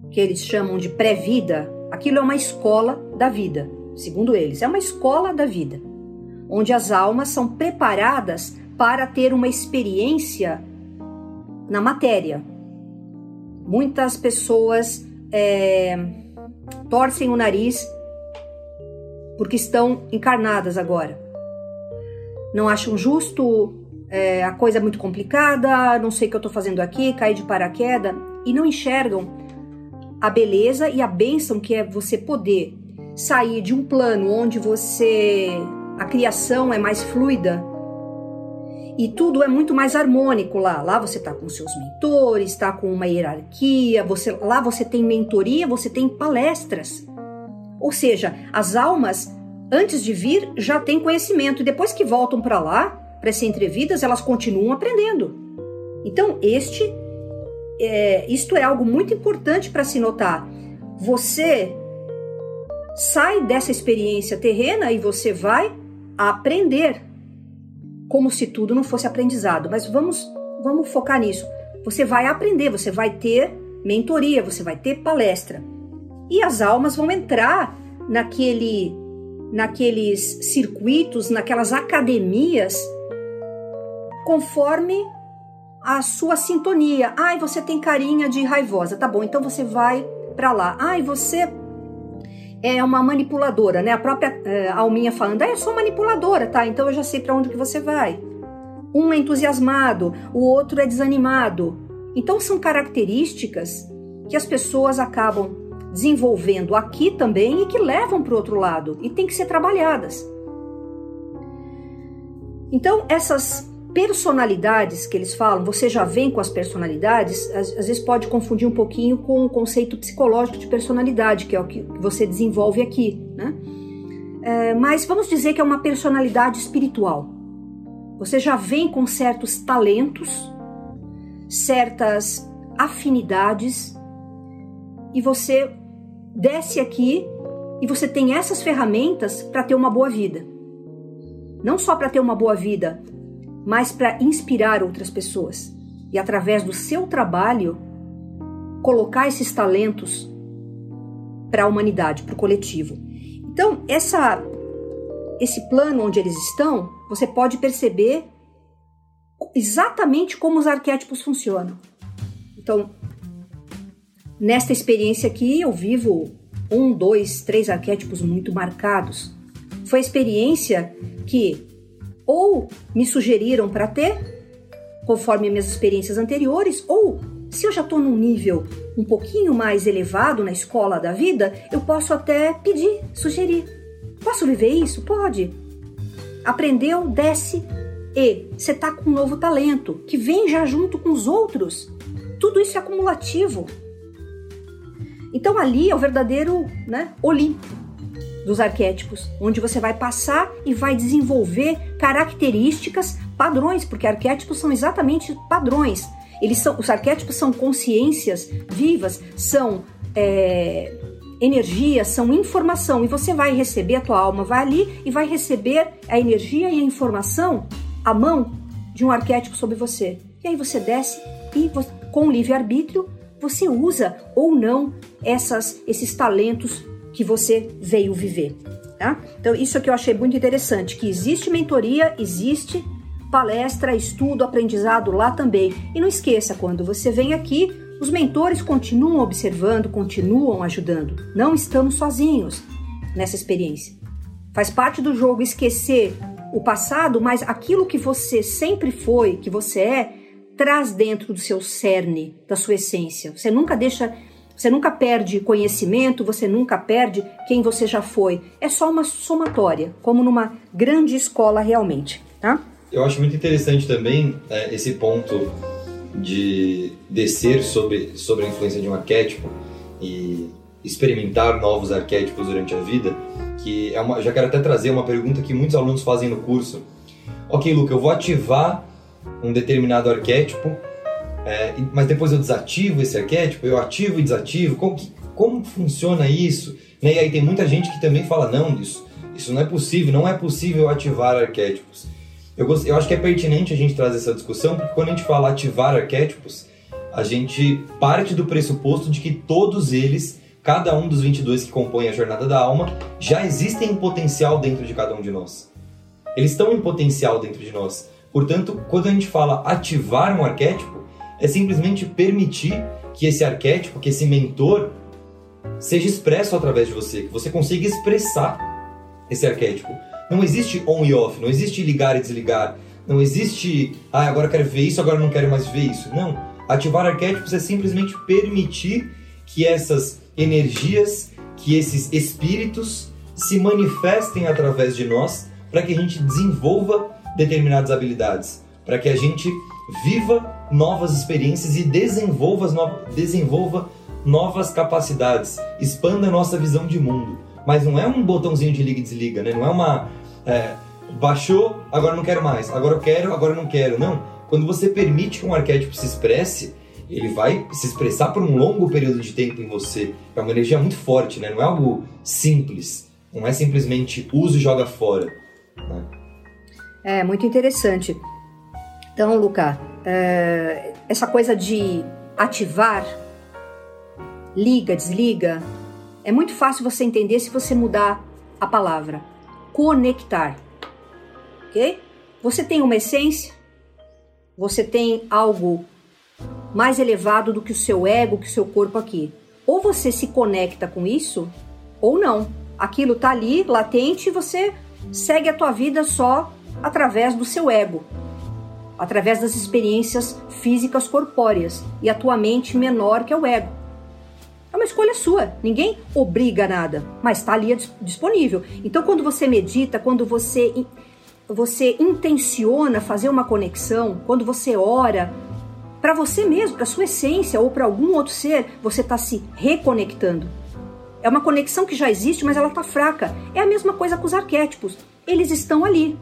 S2: que eles chamam de pré-vida, aquilo é uma escola da vida, segundo eles. É uma escola da vida, onde as almas são preparadas para ter uma experiência na matéria. Muitas pessoas é, torcem o nariz porque estão encarnadas agora. Não acham justo é, a coisa é muito complicada, não sei o que eu estou fazendo aqui, caí de paraquedas e não enxergam a beleza e a bênção que é você poder sair de um plano onde você a criação é mais fluida e tudo é muito mais harmônico lá. Lá você está com seus mentores, está com uma hierarquia, você lá você tem mentoria, você tem palestras. Ou seja, as almas antes de vir já têm conhecimento e depois que voltam para lá, para ser entrevidas, elas continuam aprendendo. Então, este, é, isto é algo muito importante para se notar. Você sai dessa experiência terrena e você vai aprender, como se tudo não fosse aprendizado. Mas vamos, vamos focar nisso. Você vai aprender, você vai ter mentoria, você vai ter palestra. E as almas vão entrar naquele, naqueles circuitos, naquelas academias conforme a sua sintonia. Ai, você tem carinha de raivosa, tá bom? Então você vai para lá. Ai, você é uma manipuladora, né? A própria é, Alminha falando, ah, eu sou manipuladora, tá? Então eu já sei para onde que você vai. Um é entusiasmado, o outro é desanimado. Então são características que as pessoas acabam desenvolvendo aqui também e que levam para o outro lado e tem que ser trabalhadas. Então essas personalidades que eles falam, você já vem com as personalidades, às, às, vezes pode confundir um pouquinho com o conceito psicológico de personalidade, que é o que você desenvolve aqui, né? É, mas vamos dizer que é uma personalidade espiritual. Você já vem com certos talentos, certas afinidades, e você desce aqui e você tem essas ferramentas para ter uma boa vida. Não só para ter uma boa vida mas para inspirar outras pessoas e, através do seu trabalho, colocar esses talentos para a humanidade, para o coletivo. Então, essa, esse plano onde eles estão, você pode perceber exatamente como os arquétipos funcionam. Então, nesta experiência aqui, eu vivo um, dois, três arquétipos muito marcados. Foi a experiência que ou me sugeriram para ter, conforme minhas experiências anteriores, ou se eu já estou num nível um pouquinho mais elevado na escola da vida, eu posso até pedir, sugerir. Posso viver isso? Pode. Aprendeu, desce e você está com um novo talento que vem já junto com os outros. Tudo isso é acumulativo. Então ali é o verdadeiro né, Olimpo dos arquétipos, onde você vai passar e vai desenvolver características, padrões, porque arquétipos são exatamente padrões. Eles são, os arquétipos são consciências vivas, são é, energias, são informação, e você vai receber, a tua alma vai ali e vai receber a energia e a informação, a mão de um arquétipo sobre você. E aí você desce e com livre-arbítrio você usa ou não essas, esses talentos que você veio viver. Tá? Então, isso que eu achei muito interessante, que existe mentoria, existe palestra, estudo, aprendizado lá também. E não esqueça, quando você vem aqui, os mentores continuam observando, continuam ajudando. Não estamos sozinhos nessa experiência. Faz parte do jogo esquecer o passado, mas aquilo que você sempre foi, que você é, traz dentro do seu cerne, da sua essência. Você nunca deixa, você nunca perde conhecimento, você nunca perde quem você já foi. É só uma somatória, como numa grande escola realmente, tá?
S1: Eu acho muito interessante também é, esse ponto de descer sobre, sobre a influência de um arquétipo e experimentar novos arquétipos durante a vida, que é uma, já quero até trazer uma pergunta que muitos alunos fazem no curso. Ok, Luca, eu vou ativar um determinado arquétipo, é, mas depois eu desativo esse arquétipo, eu ativo e desativo, como, que, como funciona isso? Né? E aí tem muita gente que também fala, não, isso, isso não é possível, não é possível ativar arquétipos. Eu, gost... eu acho que é pertinente a gente trazer essa discussão, porque quando a gente fala ativar arquétipos, a gente parte do pressuposto de que todos eles, cada um dos 22 que compõem a jornada da alma, já existem em potencial dentro de cada um de nós. Eles estão em potencial dentro de nós. Portanto, quando a gente fala ativar um arquétipo, é simplesmente permitir que esse arquétipo, que esse mentor, seja expresso através de você, que você consiga expressar esse arquétipo. Não existe on e off, não existe ligar e desligar, não existe, ah, agora quero ver isso, agora não quero mais ver isso. Não. Ativar arquétipos é simplesmente permitir que essas energias, que esses espíritos se manifestem através de nós para que a gente desenvolva determinadas habilidades, para que a gente viva novas experiências e desenvolva, desenvolva novas capacidades, expanda a nossa visão de mundo. Mas não é um botãozinho de liga e desliga, né? Não é uma é, baixou, agora não quero mais, agora eu quero, agora não quero. Não. Quando você permite que um arquétipo se expresse, ele vai se expressar por um longo período de tempo em você. É uma energia muito forte, né? Não é algo simples. Não é simplesmente usa e joga fora. Né?
S2: É, muito interessante. Então, Luca, é, essa coisa de ativar, liga, desliga, é muito fácil você entender se você mudar a palavra conectar. Ok? Você tem uma essência, você tem algo mais elevado do que o seu ego, que o seu corpo aqui. Ou você se conecta com isso, ou não. Aquilo tá ali, latente, e você segue a tua vida só através do seu ego, através das experiências físicas corpóreas e a tua mente menor que é o ego. É uma escolha sua, ninguém obriga nada, mas está ali disponível. Então, quando você medita, quando você, você intenciona fazer uma conexão, quando você ora, para você mesmo, para sua essência ou para algum outro ser, você está se reconectando. É uma conexão que já existe, mas ela está fraca. É a mesma coisa com os arquétipos. Eles estão ali,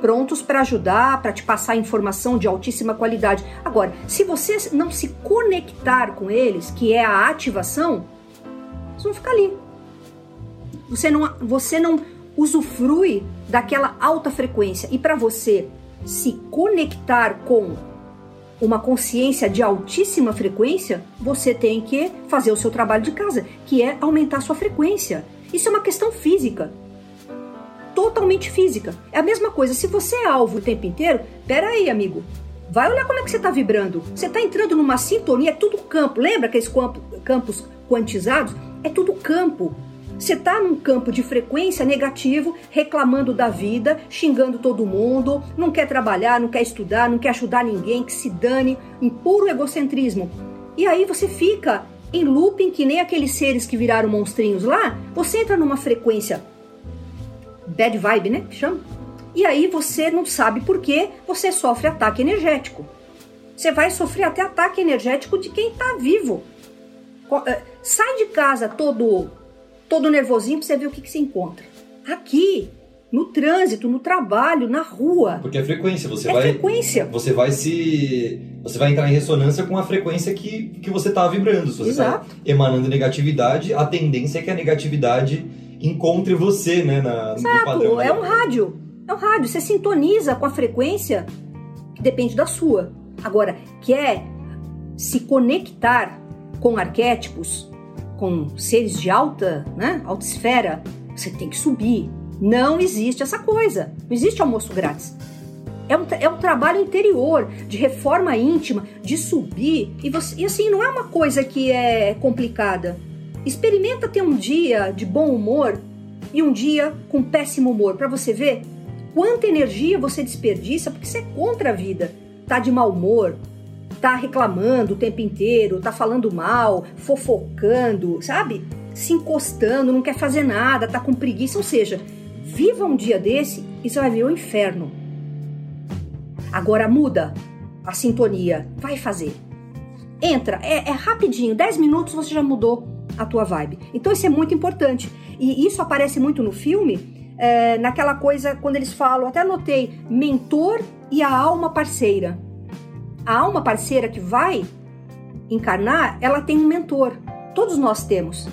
S2: prontos para ajudar, para te passar informação de altíssima qualidade. Agora, se você não se conectar com eles, que é a ativação, eles vão ficar ali. Você não, você não usufrui daquela alta frequência. E para você se conectar com uma consciência de altíssima frequência, você tem que fazer o seu trabalho de casa, que é aumentar sua frequência. Isso é uma questão física totalmente física. É a mesma coisa, se você é alvo o tempo inteiro, pera aí, amigo. Vai olhar como é que você está vibrando. Você está entrando numa sintonia, é tudo campo. Lembra aqueles campos quantizados? É tudo campo. Você está num campo de frequência negativo, reclamando da vida, xingando todo mundo, não quer trabalhar, não quer estudar, não quer ajudar ninguém, que se dane, em puro egocentrismo. E aí você fica em looping que nem aqueles seres que viraram monstrinhos lá. Você entra numa frequência bad vibe, né? Chama. E aí você não sabe por que você sofre ataque energético. Você vai sofrer até ataque energético de quem está vivo. Eh, sai de casa todo todo nervosinho para você ver o que, que se encontra. Aqui, no trânsito, no trabalho, na rua.
S1: Porque é frequência, você
S2: é
S1: vai
S2: frequência.
S1: você vai se você vai entrar em ressonância com a frequência que, que você está vibrando. Se você está emanando negatividade, a tendência é que a negatividade encontre você, né, na,
S2: Exato, é um rádio. É um rádio. Você sintoniza com a frequência que depende da sua. Agora, quer se conectar com arquétipos, com seres de alta, né, alta esfera, Você tem que subir. Não existe essa coisa. Não existe almoço grátis. É um, é um trabalho interior, de reforma íntima, de subir. E, você, e assim, não é uma coisa que é complicada. Experimenta ter um dia de bom humor e um dia com péssimo humor, para você ver quanta energia você desperdiça porque você é contra a vida. Tá de mau humor, tá reclamando o tempo inteiro, tá falando mal, fofocando, sabe? Se encostando, não quer fazer nada, tá com preguiça. Ou seja, viva um dia desse e você vai ver o inferno. Agora muda a sintonia, vai fazer. Entra, é, é rapidinho, 10 minutos você já mudou a tua vibe. Então isso é muito importante. E isso aparece muito no filme, é, naquela coisa, quando eles falam, até anotei, mentor e a alma parceira. A alma parceira que vai encarnar, ela tem um mentor. Todos nós temos.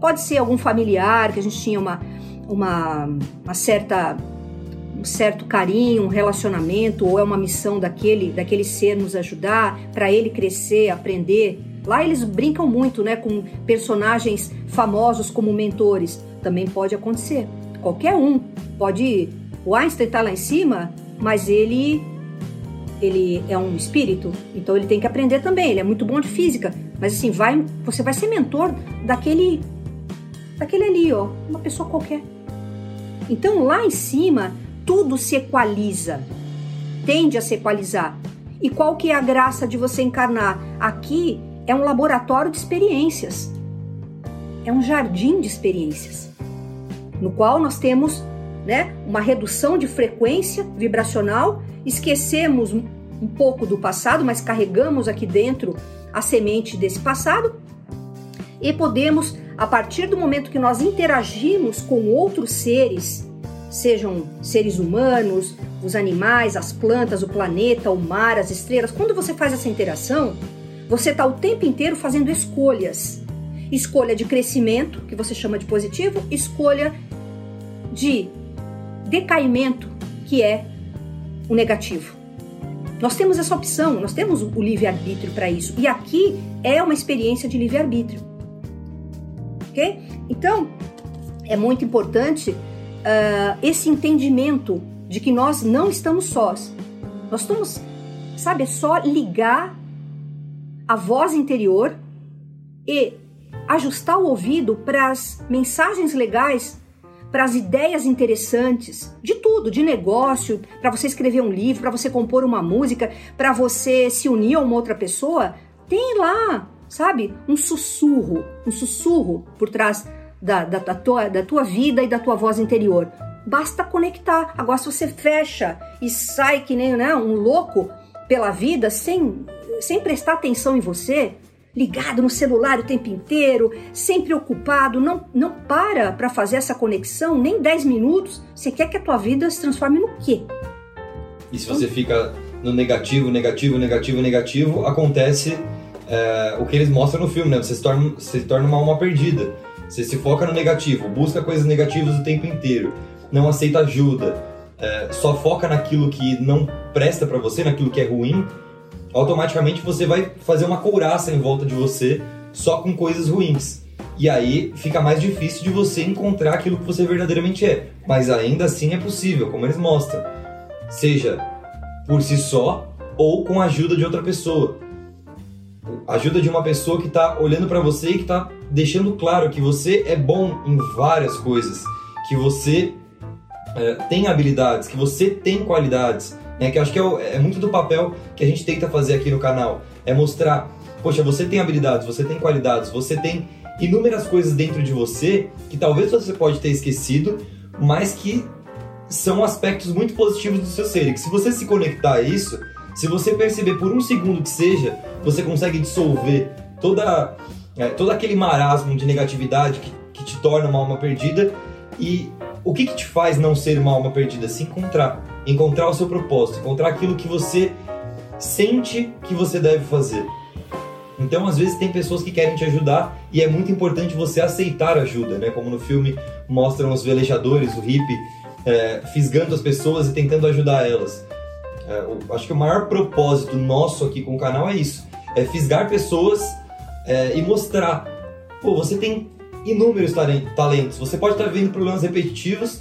S2: Pode ser algum familiar que a gente tinha uma, uma, uma certa um certo carinho, um relacionamento, ou é uma missão daquele, daquele ser nos ajudar, para ele crescer, aprender. Lá eles brincam muito, né, com personagens famosos como mentores. Também pode acontecer. Qualquer um pode. O Einstein está lá em cima, mas ele ele é um espírito, então ele tem que aprender também. Ele é muito bom de física, mas assim vai, você vai ser mentor daquele daquele ali, ó, uma pessoa qualquer. Então lá em cima tudo se equaliza, tende a se equalizar. E qual que é a graça de você encarnar? Aqui é um laboratório de experiências. É um jardim de experiências, no qual nós temos né, uma redução de frequência vibracional, esquecemos um pouco do passado, mas carregamos aqui dentro a semente desse passado e podemos, a partir do momento que nós interagimos com outros seres, sejam seres humanos, os animais, as plantas, o planeta, o mar, as estrelas, quando você faz essa interação, você está o tempo inteiro fazendo escolhas. Escolha de crescimento, que você chama de positivo, escolha de decaimento, que é o negativo. Nós temos essa opção, nós temos o livre-arbítrio para isso. E aqui é uma experiência de livre-arbítrio. Ok? Então, é muito importante uh, esse entendimento de que nós não estamos sós. Nós estamos, sabe, é só ligar a voz interior e ajustar o ouvido para as mensagens legais, para as ideias interessantes, de tudo, de negócio, para você escrever um livro, para você compor uma música, para você se unir a uma outra pessoa. Tem lá, sabe, um sussurro, um sussurro por trás da, da, da, tua, da tua vida e da tua voz interior. Basta conectar. Agora, se você fecha e sai que nem né, um louco pela vida sem, sem prestar atenção em você, ligado no celular o tempo inteiro, sempre ocupado, não, não para para fazer essa conexão nem 10 minutos, você quer que a tua vida se transforme no quê?
S1: E se você fica no negativo, negativo, negativo, negativo, acontece é, o que eles mostram no filme, né? Você se torna, você se torna uma alma perdida. Você se foca no negativo, busca coisas negativas o tempo inteiro, não aceita ajuda, é, só foca naquilo que não presta para você, naquilo que é ruim, automaticamente você vai fazer uma couraça em volta de você só com coisas ruins. E aí fica mais difícil de você encontrar aquilo que você verdadeiramente é. Mas ainda assim é possível, como eles mostram. Seja por si só ou com a ajuda de outra pessoa ajuda de uma pessoa que está olhando para você e que está deixando claro que você é bom em várias coisas, que você é, tem habilidades, que você tem qualidades, né? Que acho que é, é, muito do papel que a gente tenta fazer aqui no canal, é mostrar, poxa, você tem habilidades, você tem qualidades, você tem inúmeras coisas dentro de você que talvez você pode ter esquecido, mas que são aspectos muito positivos do seu ser. E que se você se conectar a isso, se você perceber por um segundo que seja, você consegue dissolver toda, é, todo aquele marasmo de negatividade que, que te torna uma alma perdida. E o que, que te faz não ser uma alma perdida? Se encontrar. Encontrar o seu propósito, encontrar aquilo que você sente que você deve fazer. Então, às vezes, tem pessoas que querem te ajudar e é muito importante você aceitar ajuda, né? Como no filme mostram os velejadores, o hippie, é, fisgando as pessoas e tentando ajudar elas. É, acho que o maior propósito nosso aqui com o canal é isso: é fisgar pessoas é, e mostrar, pô, você tem inúmeros talentos. Você pode estar vivendo problemas repetitivos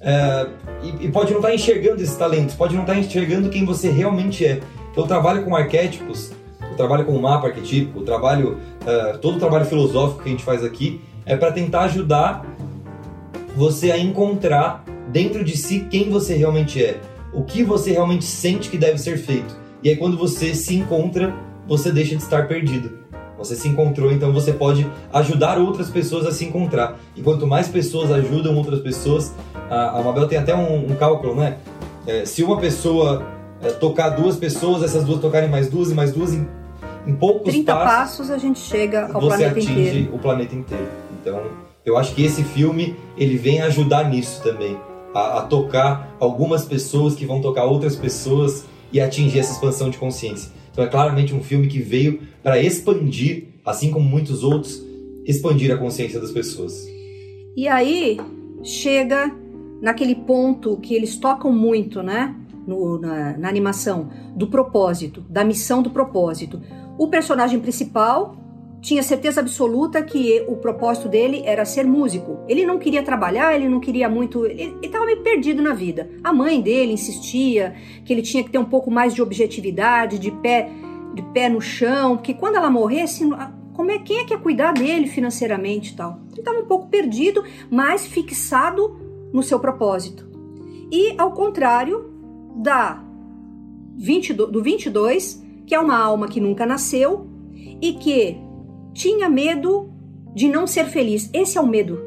S1: é, e, e, pode não estar enxergando esses talentos, pode não estar enxergando quem você realmente é. Então, o trabalho com arquétipos, o trabalho com o mapa arquetípico, o trabalho, é, todo o trabalho filosófico que a gente faz aqui é para tentar ajudar você a encontrar dentro de si quem você realmente é, o que você realmente sente que deve ser feito. E aí, quando você se encontra, você deixa de estar perdido. Você se encontrou, então você pode ajudar outras pessoas a se encontrar. E quanto mais pessoas ajudam outras pessoas, a, Mabel tem até um, um cálculo, né? É, se uma pessoa é, tocar duas pessoas, essas duas tocarem mais duas e mais duas, em, em poucos
S2: 30
S1: passos,
S2: passos a gente chega ao
S1: você
S2: planeta
S1: atinge
S2: inteiro.
S1: o planeta inteiro. Então, eu acho que esse filme ele vem ajudar nisso também, a, a tocar algumas pessoas que vão tocar outras pessoas e atingir essa expansão de consciência. Então é claramente um filme que veio para expandir, assim como muitos outros, expandir a consciência das pessoas.
S2: E aí chega naquele ponto que eles tocam muito, né? No, na, na animação, do propósito, da missão do propósito. O personagem principal tinha certeza absoluta que o propósito dele era ser músico. Ele não queria trabalhar, ele não queria muito. Ele estava meio perdido na vida. A mãe dele insistia que ele tinha que ter um pouco mais de objetividade, de pé, de pé no chão, porque quando ela morresse, como é, quem é que ia cuidar dele financeiramente e tal? Ele estava um pouco perdido, mas fixado no seu propósito. E ao contrário da 20, do 22, que é uma alma que nunca nasceu e que tinha medo de não ser feliz. Esse é o medo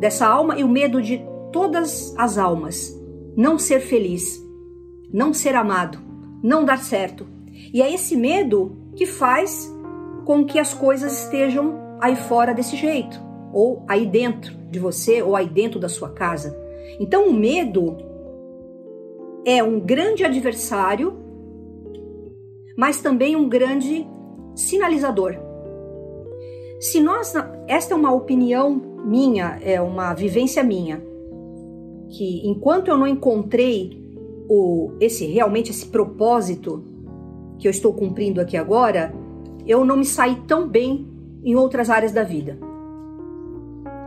S2: dessa alma e o medo de todas as almas. Não ser feliz, não ser amado, não dar certo. E é esse medo que faz com que as coisas estejam aí fora desse jeito, ou aí dentro de você, ou aí dentro da sua casa. Então o medo é um grande adversário, mas também um grande sinalizador. Se nós, esta é uma opinião minha, é uma vivência minha, que enquanto eu não encontrei o, esse realmente esse propósito que eu estou cumprindo aqui agora, eu não me saí tão bem em outras áreas da vida.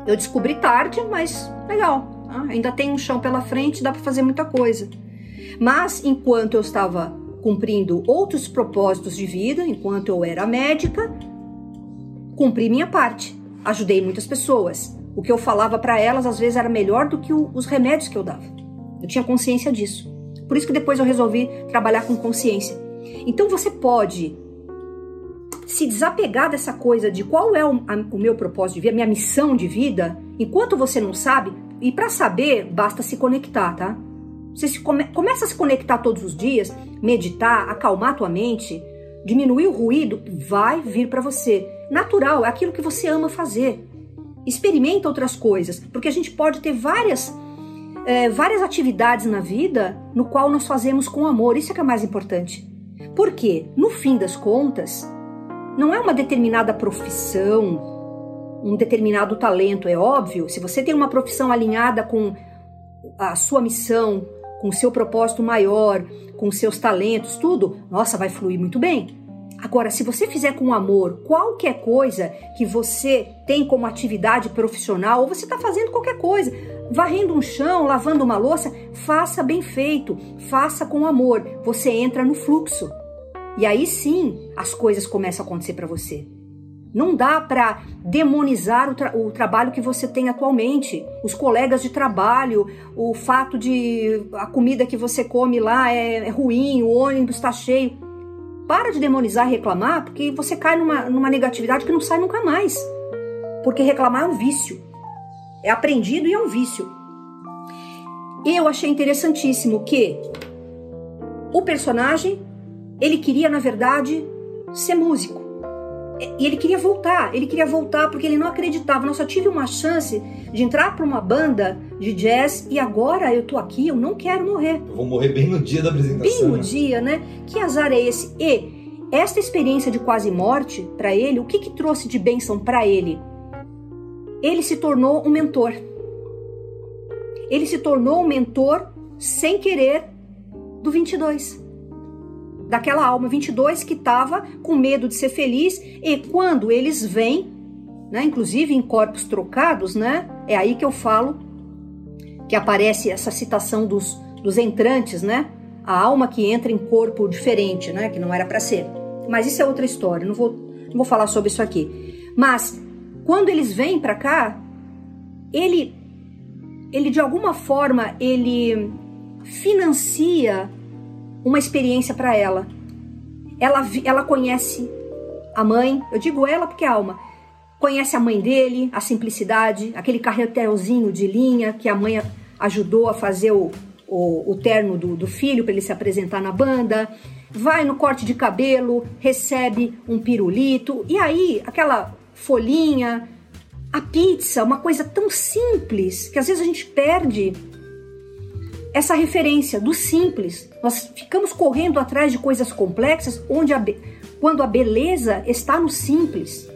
S2: Eu descobri tarde, mas legal, ah, ainda tem um chão pela frente, dá para fazer muita coisa. Mas enquanto eu estava cumprindo outros propósitos de vida, enquanto eu era médica, cumpri minha parte, ajudei muitas pessoas. O que eu falava para elas às vezes era melhor do que o, os remédios que eu dava. Eu tinha consciência disso. Por isso que depois eu resolvi trabalhar com consciência. Então você pode se desapegar dessa coisa de qual é o, a, o meu propósito de vida, minha missão de vida, enquanto você não sabe, e para saber, basta se conectar, tá? Você se come, começa a se conectar todos os dias, meditar, acalmar a tua mente, diminuir o ruído, vai vir para você natural, é aquilo que você ama fazer. Experimenta outras coisas, porque a gente pode ter várias é, várias atividades na vida no qual nós fazemos com amor. Isso é que é mais importante. Porque, no fim das contas, não é uma determinada profissão, um determinado talento, é óbvio. Se você tem uma profissão alinhada com a sua missão, com o seu propósito maior, com seus talentos, tudo, nossa, vai fluir muito bem. Agora, se você fizer com amor qualquer coisa que você tem como atividade profissional, ou você está fazendo qualquer coisa, varrendo um chão, lavando uma louça, faça bem feito, faça com amor. Você entra no fluxo. E aí sim as coisas começam a acontecer para você. Não dá para demonizar o, tra o, trabalho que você tem atualmente, os colegas de trabalho, o fato de a comida que você come lá é, é ruim, o ônibus está cheio. Para de demonizar e reclamar, porque você cai numa, numa negatividade que não sai nunca mais. Porque reclamar é um vício. É aprendido e é um vício. Eu achei interessantíssimo que o personagem, ele queria, na verdade, ser músico. E ele queria voltar, ele queria voltar porque ele não acreditava. Nossa, eu tive uma chance de entrar para uma banda de jazz e agora eu tô aqui, eu não quero morrer.
S1: Eu vou morrer bem no dia da apresentação.
S2: Bem no dia, né? Que azar é esse? E esta experiência de quase morte para ele, o que que trouxe de bênção para ele? Ele se tornou um mentor. Ele se tornou um mentor sem querer do 22 daquela alma 22 que estava com medo de ser feliz e quando eles vêm, né? inclusive em corpos trocados, né? é aí que eu falo que aparece essa citação dos, dos entrantes, né? a alma que entra em corpo diferente, né? que não era para ser. Mas isso é outra história, não vou, não vou falar sobre isso aqui. Mas quando eles vêm para cá, ele, ele de alguma forma, ele financia uma experiência para ela. Ela, ela conhece a mãe, eu digo ela porque é alma, conhece a mãe dele, a simplicidade, aquele carretelzinho de linha que a mãe ajudou a fazer o, o, o terno do, do filho para ele se apresentar na banda, vai no corte de cabelo, recebe um pirulito, e aí aquela folhinha, a pizza, uma coisa tão simples que às vezes a gente perde essa referência do simples. Nós ficamos correndo atrás de coisas complexas, onde a, quando a beleza está no simples,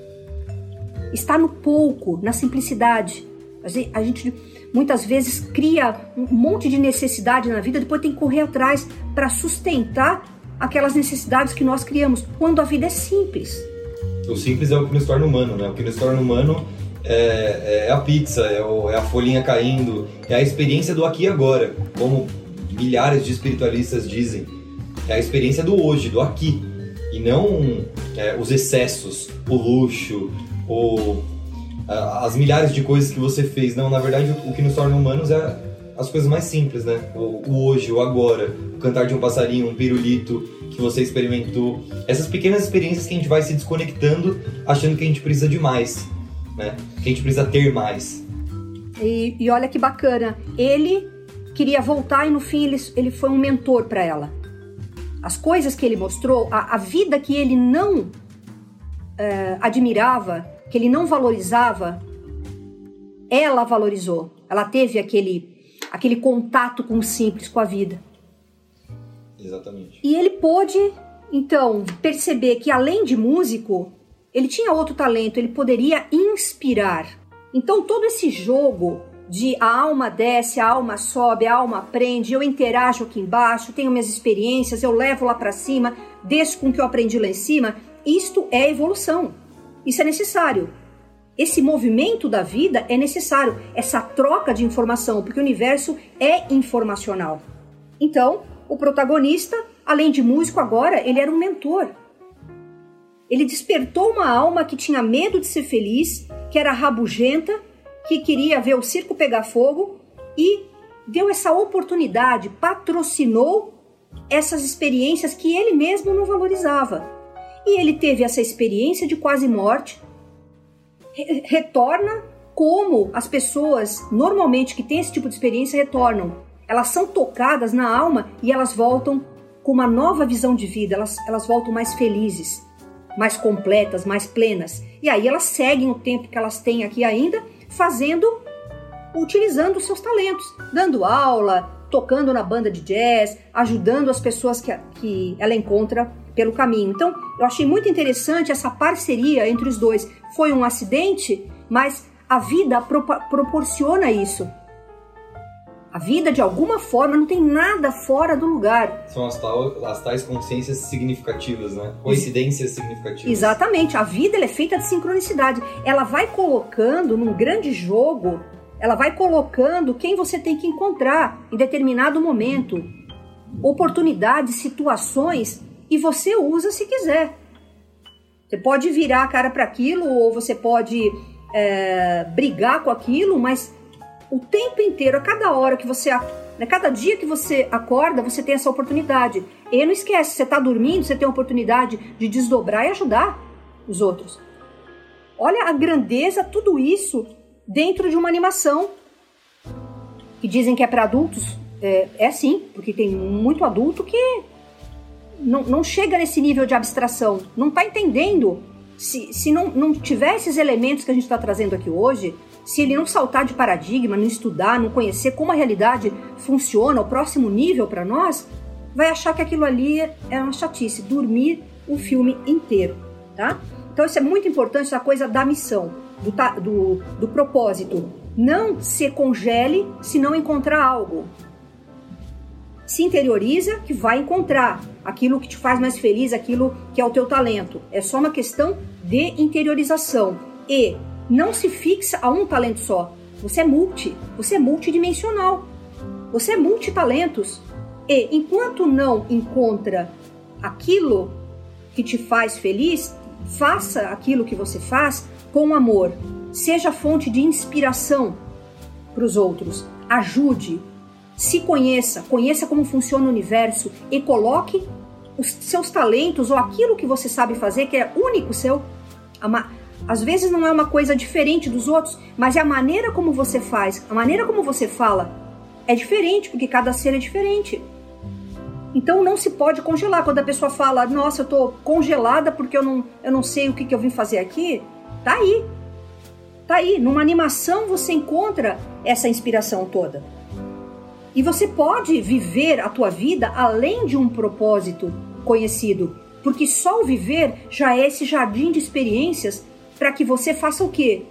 S2: está no pouco, na simplicidade. A gente muitas vezes cria um monte de necessidade na vida, depois tem que correr atrás para sustentar aquelas necessidades que nós criamos, quando a vida é simples.
S1: O simples é o que nos torna humano, né? O que nos torna humano é, é a pizza, é, o, é, a folhinha caindo, é a experiência do aqui e agora, como milhares de espiritualistas dizem. É a experiência do hoje, do aqui, e não é, os excessos, o luxo, o, as milhares de coisas que você fez. Não, na verdade, o, que nos torna humanos é as coisas mais simples, né? O, o, hoje, o agora, o cantar de um passarinho, um pirulito que você experimentou. Essas pequenas experiências que a gente vai se desconectando, achando que a gente precisa de mais né? Que a gente precisa ter mais.
S2: E, e olha que bacana, ele queria voltar e no fim ele, ele foi um mentor para ela. As coisas que ele mostrou, a, a vida que ele não é, admirava, que ele não valorizava, ela valorizou. Ela teve aquele, aquele contato com o simples, com a vida.
S1: Exatamente.
S2: E ele pôde, então, perceber que além de músico, ele tinha outro talento, ele poderia inspirar. Então todo esse jogo de a alma desce, a alma sobe, a alma aprende, eu interajo aqui embaixo, tenho minhas experiências, eu levo lá para cima, desço com o que eu aprendi lá em cima, isto é evolução. Isso é necessário. Esse movimento da vida é necessário, essa troca de informação, porque o universo é informacional. Então, o protagonista, além de músico agora, ele era um mentor. Ele despertou uma alma que tinha medo de ser feliz, que era rabugenta, que queria ver o circo pegar fogo e deu essa oportunidade, patrocinou essas experiências que ele mesmo não valorizava. E ele teve essa experiência de quase morte, retorna como as pessoas normalmente que têm esse tipo de experiência retornam. Elas são tocadas na alma e elas voltam com uma nova visão de vida, elas, elas voltam mais felizes mais completas, mais plenas. E aí elas seguem o tempo que elas têm aqui ainda, fazendo, utilizando seus talentos, dando aula, tocando na banda de jazz, ajudando as pessoas que, que ela encontra pelo caminho. Então, eu achei muito interessante essa parceria entre os dois. Foi um acidente, mas a vida pro proporciona isso. A vida, de alguma forma, não tem nada fora do lugar.
S1: São as, tal, as tais consciências significativas, né? Coincidências significativas.
S2: Exatamente. A vida é feita de sincronicidade. Ela vai colocando num grande jogo, ela vai colocando quem você tem que encontrar em determinado momento. Oportunidades, situações, e você usa se quiser. Você pode virar a cara para aquilo, ou você pode é, brigar com aquilo, mas o tempo inteiro, a cada hora que você, né, cada dia que você acorda, você tem essa oportunidade. E não esquece, você está dormindo, você tem a oportunidade de desdobrar e ajudar os outros. Olha a grandeza, tudo isso dentro de uma animação que dizem que é para adultos. É, é sim, porque tem muito adulto que não, não chega nesse nível de abstração, não está entendendo. Se, se não, não tiver esses elementos que a gente está trazendo aqui hoje, se ele não saltar de paradigma, não estudar, não conhecer como a realidade funciona, o próximo nível para nós, vai achar que aquilo ali é uma chatice, dormir o filme inteiro, tá? Então isso é muito importante, essa coisa da missão, do, do, do propósito. Não se congele se não encontrar algo. Se interioriza que vai encontrar aquilo que te faz mais feliz, aquilo que é o teu talento. É só uma questão de interiorização. E não se fixa a um talento só. Você é multi, você é multidimensional. Você é multitalentos. E enquanto não encontra aquilo que te faz feliz, faça aquilo que você faz com amor. Seja fonte de inspiração para os outros. Ajude, se conheça, conheça como funciona o universo e coloque os seus talentos ou aquilo que você sabe fazer, que é único seu. Às vezes não é uma coisa diferente dos outros, mas é a maneira como você faz, a maneira como você fala é diferente, porque cada ser é diferente. Então não se pode congelar. Quando a pessoa fala, nossa, eu tô congelada porque eu não, eu não sei o que, que eu vim fazer aqui, tá aí. Tá aí. Numa animação você encontra essa inspiração toda. E você pode viver a tua vida além de um propósito conhecido, porque só o viver já é esse jardim de experiências para que você faça o quê?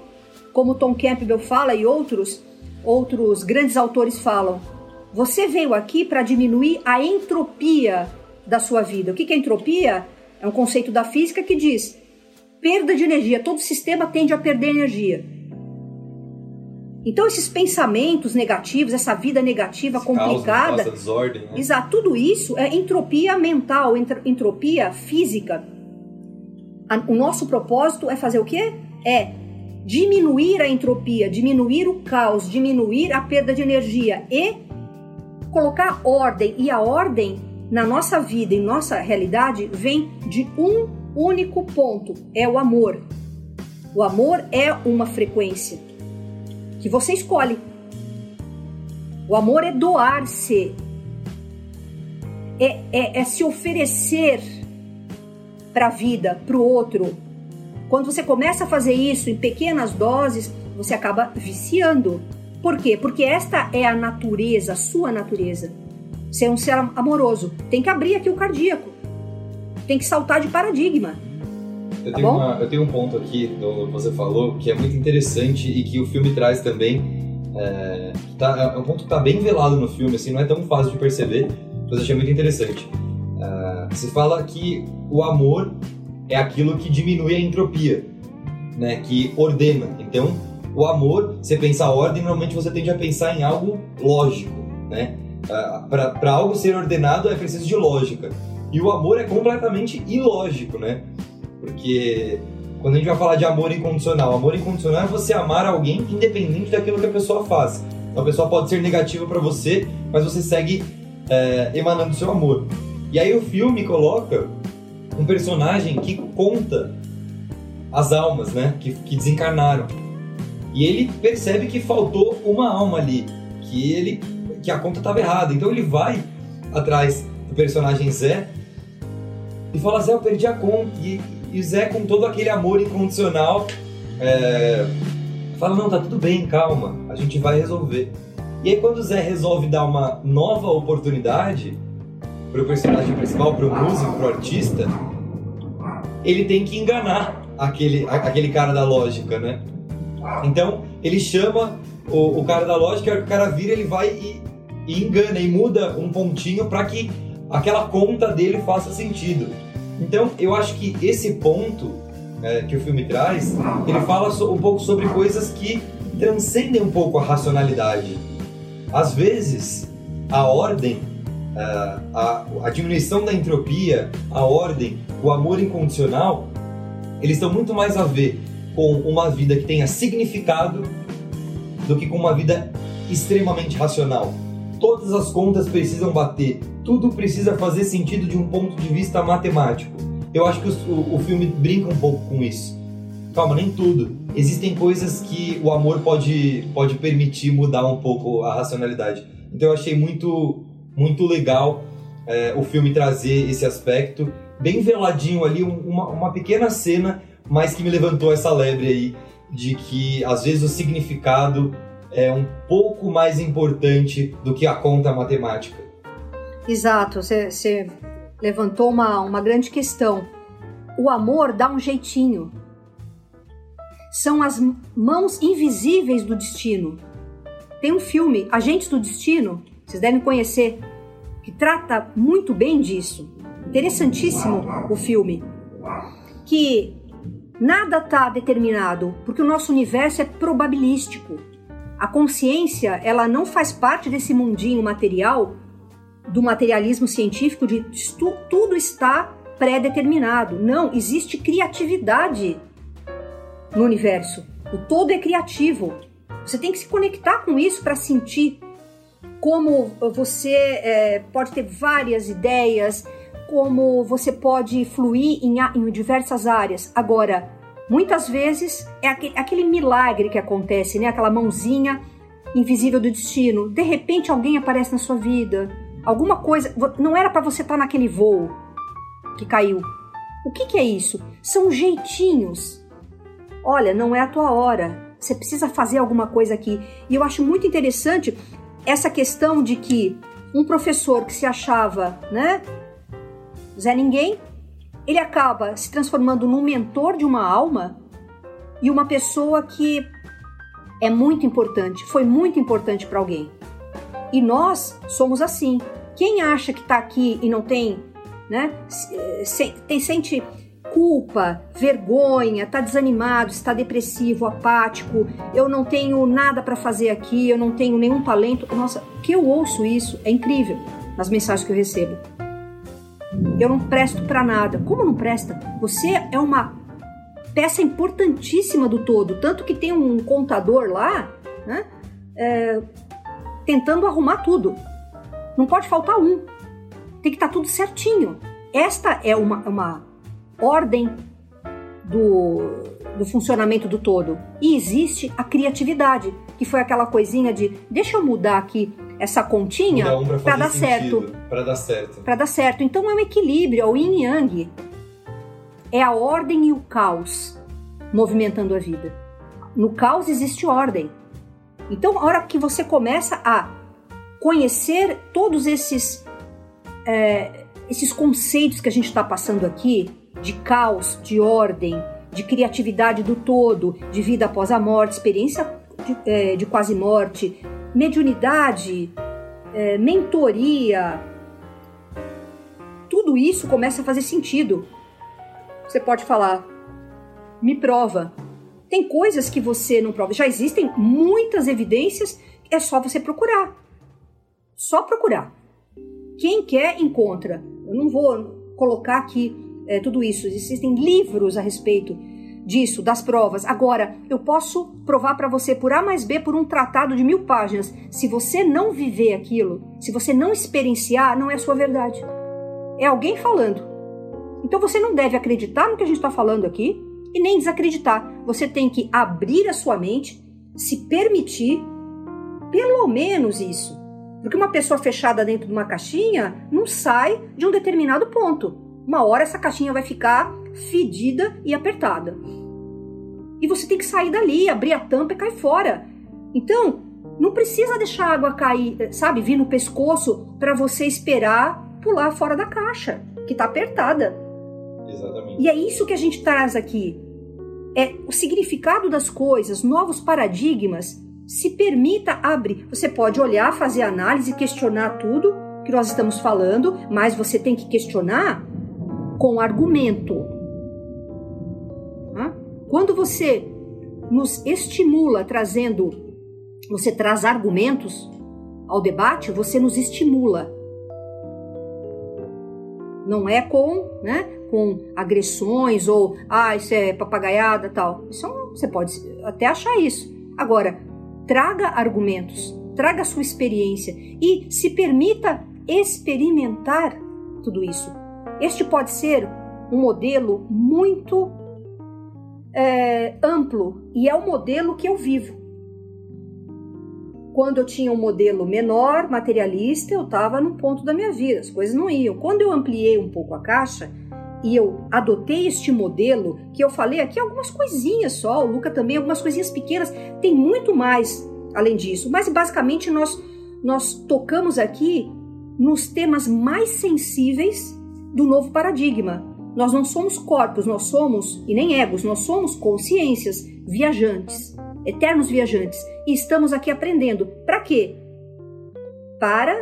S2: Como Tom Campbell fala e outros outros grandes autores falam, você veio aqui para diminuir a entropia da sua vida. O que é entropia? É um conceito da física que diz perda de energia. Todo sistema tende a perder energia. Então, esses pensamentos negativos, essa vida negativa Esse complicada.
S1: Caos, desordem, né?
S2: Exato, tudo isso é entropia mental, entropia física. O nosso propósito é fazer o quê? É diminuir a entropia, diminuir o caos, diminuir a perda de energia e colocar ordem. E a ordem na nossa vida, em nossa realidade, vem de um único ponto: é o amor. O amor é uma frequência que você escolhe. O amor é doar-se, é, é, é se oferecer para a vida, para o outro. Quando você começa a fazer isso em pequenas doses, você acaba viciando. Por quê? Porque esta é a natureza, a sua natureza. Você é um ser amoroso. Tem que abrir aqui o cardíaco. Tem que saltar de paradigma.
S1: Eu, tá tenho, uma, eu tenho um ponto aqui do que você falou que é muito interessante e que o filme traz também. É, tá, é um ponto que está bem velado no filme, assim, não é tão fácil de perceber, mas eu achei muito interessante. É, se fala que o amor é aquilo que diminui a entropia, né, que ordena. Então, o amor, você pensa a ordem, normalmente você tende a pensar em algo lógico, né? É, Para algo ser ordenado é preciso de lógica. E o amor é completamente ilógico, né? Porque quando a gente vai falar de amor incondicional, amor incondicional é você amar alguém independente daquilo que a pessoa faz. Então, a pessoa pode ser negativa para você, mas você segue é, emanando seu amor. E aí o filme coloca um personagem que conta as almas, né, que, que desencarnaram. E ele percebe que faltou uma alma ali, que ele que a conta estava errada. Então ele vai atrás do personagem Zé e fala: Zé, eu perdi a conta. E, e Zé, com todo aquele amor incondicional, é, fala: Não, tá tudo bem, calma, a gente vai resolver. E aí, quando o Zé resolve dar uma nova oportunidade pro personagem principal, pro músico, pro artista, ele tem que enganar aquele, aquele cara da lógica, né? Então, ele chama o, o cara da lógica, e o cara vira, ele vai e, e engana e muda um pontinho para que aquela conta dele faça sentido. Então, eu acho que esse ponto é, que o filme traz, ele fala so, um pouco sobre coisas que transcendem um pouco a racionalidade. Às vezes, a ordem, a, a diminuição da entropia, a ordem, o amor incondicional, eles estão muito mais a ver com uma vida que tenha significado do que com uma vida extremamente racional. Todas as contas precisam bater, tudo precisa fazer sentido de um ponto de vista matemático. Eu acho que o, o filme brinca um pouco com isso. Calma, nem tudo. Existem coisas que o amor pode, pode permitir mudar um pouco a racionalidade. Então eu achei muito, muito legal é, o filme trazer esse aspecto. Bem veladinho ali, uma, uma pequena cena, mas que me levantou essa lebre aí de que às vezes o significado é um pouco mais importante do que a conta matemática.
S2: Exato, você levantou uma, uma grande questão. O amor dá um jeitinho. São as mãos invisíveis do destino. Tem um filme, Agentes do Destino, vocês devem conhecer, que trata muito bem disso. Interessantíssimo o filme. Que Nada está determinado, porque o nosso universo é probabilístico. A consciência, ela não faz parte desse mundinho material do materialismo científico de tudo está pré-determinado. Não, existe criatividade no universo. O todo é criativo. Você tem que se conectar com isso para sentir como você é, pode ter várias ideias, como você pode fluir em, em diversas áreas. Agora, muitas vezes é aquele, aquele milagre que acontece, né? Aquela mãozinha invisível do destino. De repente alguém aparece na sua vida. Alguma coisa. Não era para você estar tá naquele voo que caiu. O que, que é isso? São jeitinhos. Olha, não é a tua hora. Você precisa fazer alguma coisa aqui. E eu acho muito interessante essa questão de que um professor que se achava, né, Zé Ninguém, ele acaba se transformando num mentor de uma alma e uma pessoa que é muito importante, foi muito importante para alguém. E nós somos assim. Quem acha que está aqui e não tem, né, tem, sente culpa, vergonha, está desanimado, está depressivo, apático, eu não tenho nada para fazer aqui, eu não tenho nenhum talento. Nossa, que eu ouço isso é incrível nas mensagens que eu recebo. Eu não presto para nada. Como não presta? Você é uma peça importantíssima do todo, tanto que tem um contador lá, né, é, tentando arrumar tudo. Não pode faltar um. Tem que estar tá tudo certinho. Esta é uma, uma ordem do, do funcionamento do todo. E existe a criatividade, que foi aquela coisinha de deixa eu mudar aqui essa continha para dar certo.
S1: Para dar certo.
S2: Para dar certo. Então é um equilíbrio, é o yin yang. É a ordem e o caos movimentando a vida. No caos existe ordem. Então, a hora que você começa a conhecer todos esses é, esses conceitos que a gente está passando aqui, de caos, de ordem, de criatividade do todo, de vida após a morte, experiência de, é, de quase morte, mediunidade, é, mentoria, tudo isso começa a fazer sentido. Você pode falar, me prova. Tem coisas que você não prova. Já existem muitas evidências, é só você procurar. Só procurar. Quem quer, encontra. Eu não vou colocar aqui é, tudo isso. Existem livros a respeito disso, das provas. Agora, eu posso provar para você por A mais B por um tratado de mil páginas. Se você não viver aquilo, se você não experienciar, não é a sua verdade. É alguém falando. Então você não deve acreditar no que a gente está falando aqui e nem desacreditar. Você tem que abrir a sua mente, se permitir, pelo menos isso. Porque uma pessoa fechada dentro de uma caixinha não sai de um determinado ponto uma hora essa caixinha vai ficar fedida e apertada. E você tem que sair dali, abrir a tampa e cair fora. Então, não precisa deixar a água cair, sabe, vir no pescoço para você esperar pular fora da caixa, que está apertada.
S1: Exatamente.
S2: E é isso que a gente traz aqui. É o significado das coisas, novos paradigmas. Se permita abrir. Você pode olhar, fazer análise, questionar tudo que nós estamos falando, mas você tem que questionar com argumento. Quando você nos estimula trazendo, você traz argumentos ao debate, você nos estimula. Não é com, né, com agressões ou ah, isso é papagaiada, tal. Isso é você pode até achar isso. Agora, traga argumentos, traga sua experiência e se permita experimentar tudo isso. Este pode ser um modelo muito é, amplo e é o modelo que eu vivo. Quando eu tinha um modelo menor, materialista, eu estava num ponto da minha vida, as coisas não iam. Quando eu ampliei um pouco a caixa e eu adotei este modelo, que eu falei aqui algumas coisinhas só, o Luca também, algumas coisinhas pequenas, tem muito mais além disso, mas basicamente nós, nós tocamos aqui nos temas mais sensíveis do novo paradigma. Nós não somos corpos, nós somos, e nem egos, nós somos consciências, viajantes, eternos viajantes. E estamos aqui aprendendo. Para quê? Para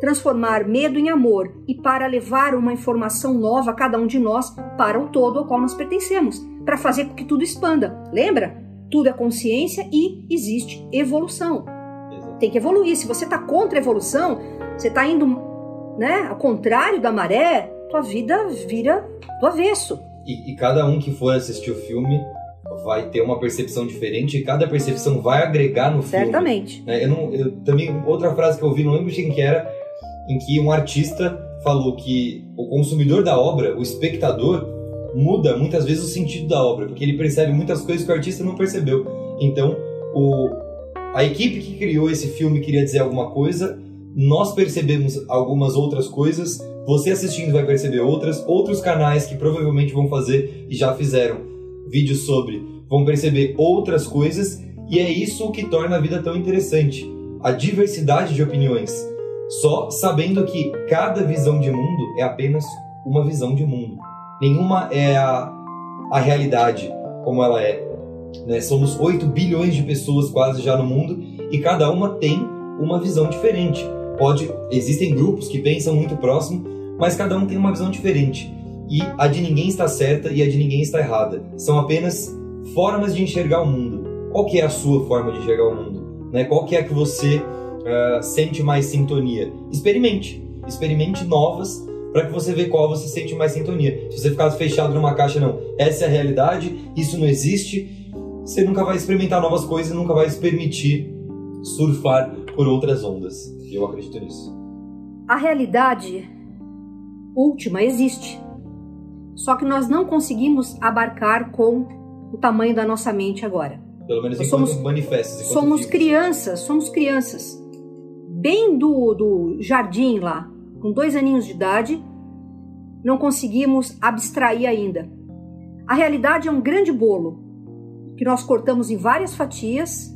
S2: transformar medo em amor e para levar uma informação nova a cada um de nós para o todo ao qual nós pertencemos. para fazer com que tudo expanda. Lembra? Tudo é consciência e existe evolução. Tem que evoluir. Se você está contra a evolução, você está indo né, ao contrário da maré, tua vida vira do avesso.
S1: E, e cada um que for assistir o filme vai ter uma percepção diferente e cada percepção vai agregar no filme.
S2: Certamente.
S1: Né? Eu não, eu, também, outra frase que eu ouvi, não lembro de quem que era, em que um artista falou que o consumidor da obra, o espectador, muda muitas vezes o sentido da obra, porque ele percebe muitas coisas que o artista não percebeu. Então, o, a equipe que criou esse filme queria dizer alguma coisa, nós percebemos algumas outras coisas, você assistindo vai perceber outras, outros canais que provavelmente vão fazer e já fizeram vídeos sobre, vão perceber outras coisas, e é isso que torna a vida tão interessante. A diversidade de opiniões. Só sabendo que cada visão de mundo é apenas uma visão de mundo. Nenhuma é a, a realidade como ela é. Né? Somos 8 bilhões de pessoas quase já no mundo e cada uma tem uma visão diferente. Pode, existem grupos que pensam muito próximo, mas cada um tem uma visão diferente. E a de ninguém está certa e a de ninguém está errada. São apenas formas de enxergar o mundo. Qual que é a sua forma de enxergar o mundo? Né? Qual que é a que você uh, sente mais sintonia? Experimente. Experimente novas para que você veja qual você sente mais sintonia. Se você ficar fechado numa caixa, não, essa é a realidade, isso não existe, você nunca vai experimentar novas coisas, nunca vai se permitir surfar por outras ondas. Eu acredito nisso.
S2: A realidade última existe. Só que nós não conseguimos abarcar com o tamanho da nossa mente agora.
S1: Pelo menos enquanto somos, manifestos.
S2: Enquanto somos vivos. crianças, somos crianças. Bem do, do jardim lá, com dois aninhos de idade, não conseguimos abstrair ainda. A realidade é um grande bolo que nós cortamos em várias fatias.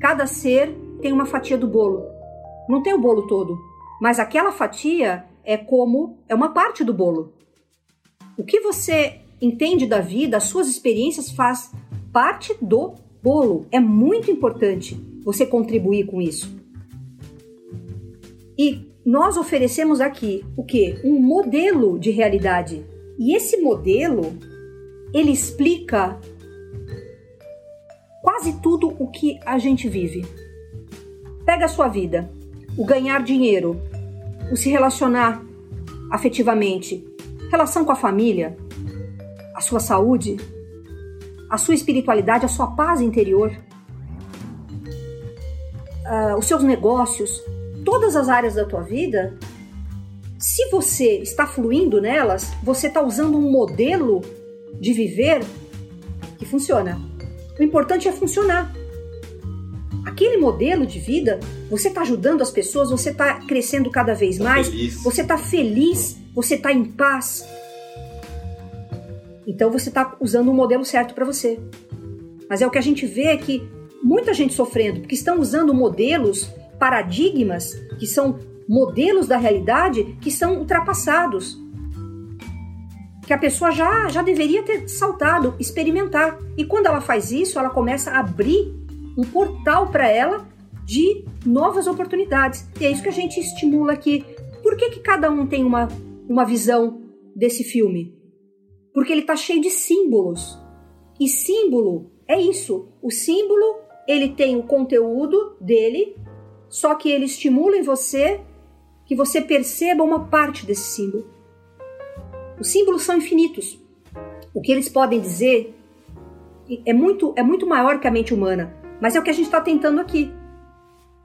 S2: Cada ser tem uma fatia do bolo. Não tem o bolo todo, mas aquela fatia é como é uma parte do bolo. O que você entende da vida, as suas experiências faz parte do bolo. É muito importante você contribuir com isso. E nós oferecemos aqui o que? Um modelo de realidade. E esse modelo ele explica quase tudo o que a gente vive. Pega a sua vida, o ganhar dinheiro, o se relacionar afetivamente, relação com a família, a sua saúde, a sua espiritualidade, a sua paz interior, uh, os seus negócios, todas as áreas da tua vida, se você está fluindo nelas, você está usando um modelo de viver que funciona. O importante é funcionar. Aquele modelo de vida, você está ajudando as pessoas, você está crescendo cada vez tá mais, feliz. você está feliz, você está em paz. Então você está usando o modelo certo para você. Mas é o que a gente vê é que muita gente sofrendo, porque estão usando modelos, paradigmas, que são modelos da realidade que são ultrapassados. Que a pessoa já, já deveria ter saltado, experimentar. E quando ela faz isso, ela começa a abrir um portal para ela de novas oportunidades. E é isso que a gente estimula aqui. Por que, que cada um tem uma uma visão desse filme? Porque ele está cheio de símbolos. E símbolo é isso. O símbolo, ele tem o conteúdo dele, só que ele estimula em você que você perceba uma parte desse símbolo. Os símbolos são infinitos. O que eles podem dizer é muito, é muito maior que a mente humana, mas é o que a gente está tentando aqui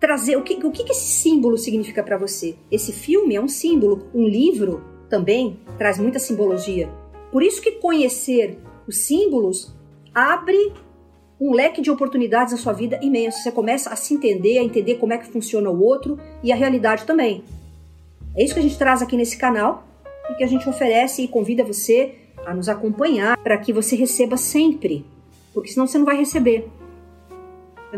S2: trazer. O que, o que esse símbolo significa para você? Esse filme é um símbolo, um livro também traz muita simbologia. Por isso que conhecer os símbolos abre um leque de oportunidades na sua vida imenso. Você começa a se entender, a entender como é que funciona o outro e a realidade também. É isso que a gente traz aqui nesse canal e que a gente oferece e convida você a nos acompanhar para que você receba sempre, porque senão você não vai receber.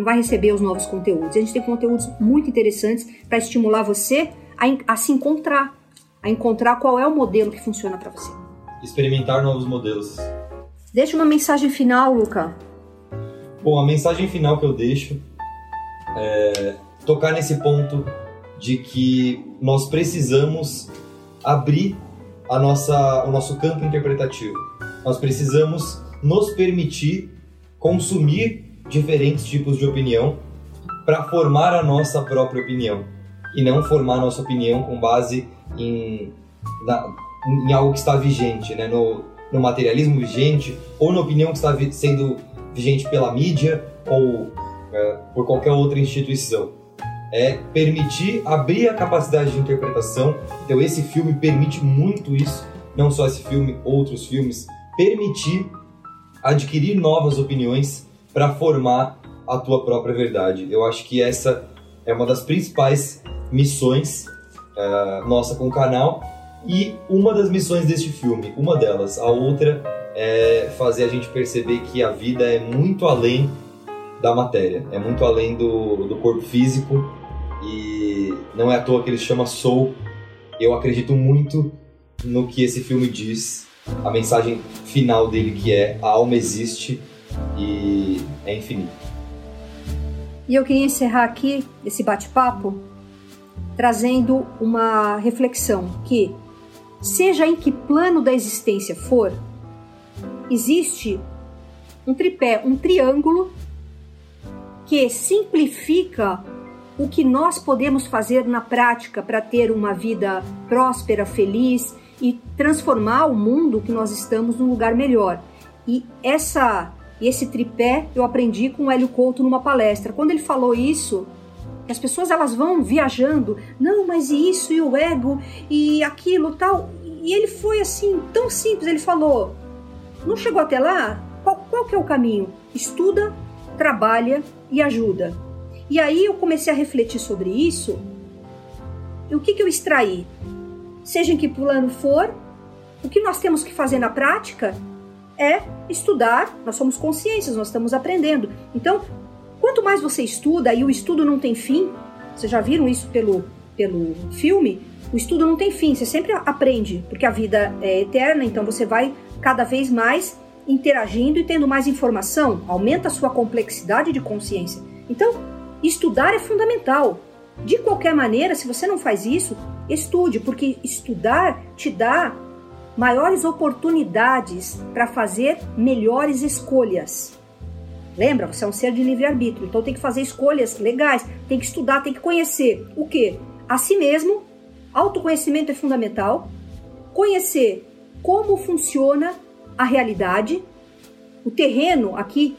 S2: Vai receber os novos conteúdos. A gente tem conteúdos muito interessantes para estimular você a, a se encontrar a encontrar qual é o modelo que funciona para você.
S1: Experimentar novos modelos.
S2: Deixa uma mensagem final, Luca.
S1: Bom, a mensagem final que eu deixo é tocar nesse ponto de que nós precisamos abrir a nossa, o nosso campo interpretativo. Nós precisamos nos permitir consumir diferentes tipos de opinião para formar a nossa própria opinião e não formar a nossa opinião com base em, na, em algo que está vigente, né? no, no materialismo vigente ou na opinião que está sendo vigente pela mídia ou é, por qualquer outra instituição. É permitir abrir a capacidade de interpretação. Então, esse filme permite muito isso, não só esse filme, outros filmes, permitir adquirir novas opiniões para formar a tua própria verdade. Eu acho que essa é uma das principais missões uh, nossa com o canal e uma das missões deste filme, uma delas. A outra é fazer a gente perceber que a vida é muito além da matéria, é muito além do, do corpo físico e não é à toa que ele chama Soul. Eu acredito muito no que esse filme diz, a mensagem final dele que é a alma existe e é infinito.
S2: E eu queria encerrar aqui esse bate-papo trazendo uma reflexão que seja em que plano da existência for, existe um tripé, um triângulo que simplifica o que nós podemos fazer na prática para ter uma vida próspera, feliz e transformar o mundo que nós estamos num lugar melhor. E essa esse tripé eu aprendi com o Hélio Couto numa palestra. Quando ele falou isso, as pessoas elas vão viajando, não, mas isso e o ego e aquilo tal. E ele foi assim, tão simples, ele falou: "Não chegou até lá? Qual, qual que é o caminho? Estuda, trabalha e ajuda". E aí eu comecei a refletir sobre isso. E o que, que eu extraí? Seja em que plano for, o que nós temos que fazer na prática é estudar. Nós somos consciências, nós estamos aprendendo. Então, quanto mais você estuda, e o estudo não tem fim, vocês já viram isso pelo, pelo filme? O estudo não tem fim, você sempre aprende, porque a vida é eterna, então você vai cada vez mais interagindo e tendo mais informação, aumenta a sua complexidade de consciência. Então, Estudar é fundamental. De qualquer maneira, se você não faz isso, estude, porque estudar te dá maiores oportunidades para fazer melhores escolhas. Lembra, você é um ser de livre-arbítrio, então tem que fazer escolhas legais, tem que estudar, tem que conhecer. O que? A si mesmo, autoconhecimento é fundamental, conhecer como funciona a realidade, o terreno aqui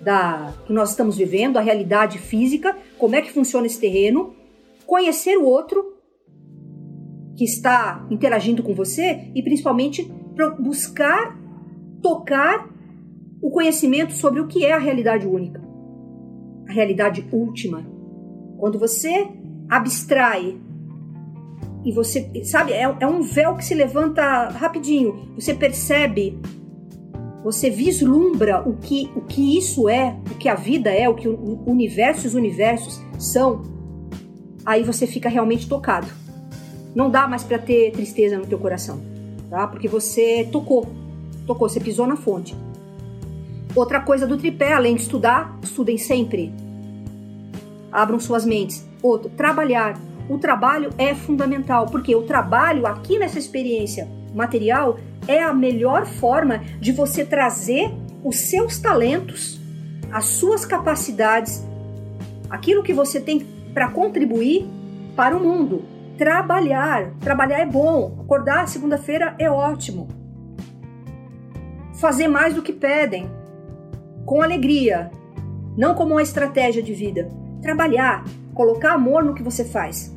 S2: da que nós estamos vivendo, a realidade física, como é que funciona esse terreno, conhecer o outro que está interagindo com você e principalmente buscar tocar o conhecimento sobre o que é a realidade única, a realidade última. Quando você abstrai e você, sabe, é, é um véu que se levanta rapidinho, você percebe você vislumbra o que, o que isso é, o que a vida é, o que o universo e os universos são, aí você fica realmente tocado. Não dá mais para ter tristeza no teu coração, tá? Porque você tocou, tocou, você pisou na fonte. Outra coisa do tripé, além de estudar, estudem sempre. Abram suas mentes. Outro, trabalhar. O trabalho é fundamental, porque o trabalho aqui nessa experiência material é a melhor forma de você trazer os seus talentos, as suas capacidades, aquilo que você tem para contribuir para o mundo. Trabalhar, trabalhar é bom, acordar segunda-feira é ótimo. Fazer mais do que pedem, com alegria, não como uma estratégia de vida. Trabalhar, colocar amor no que você faz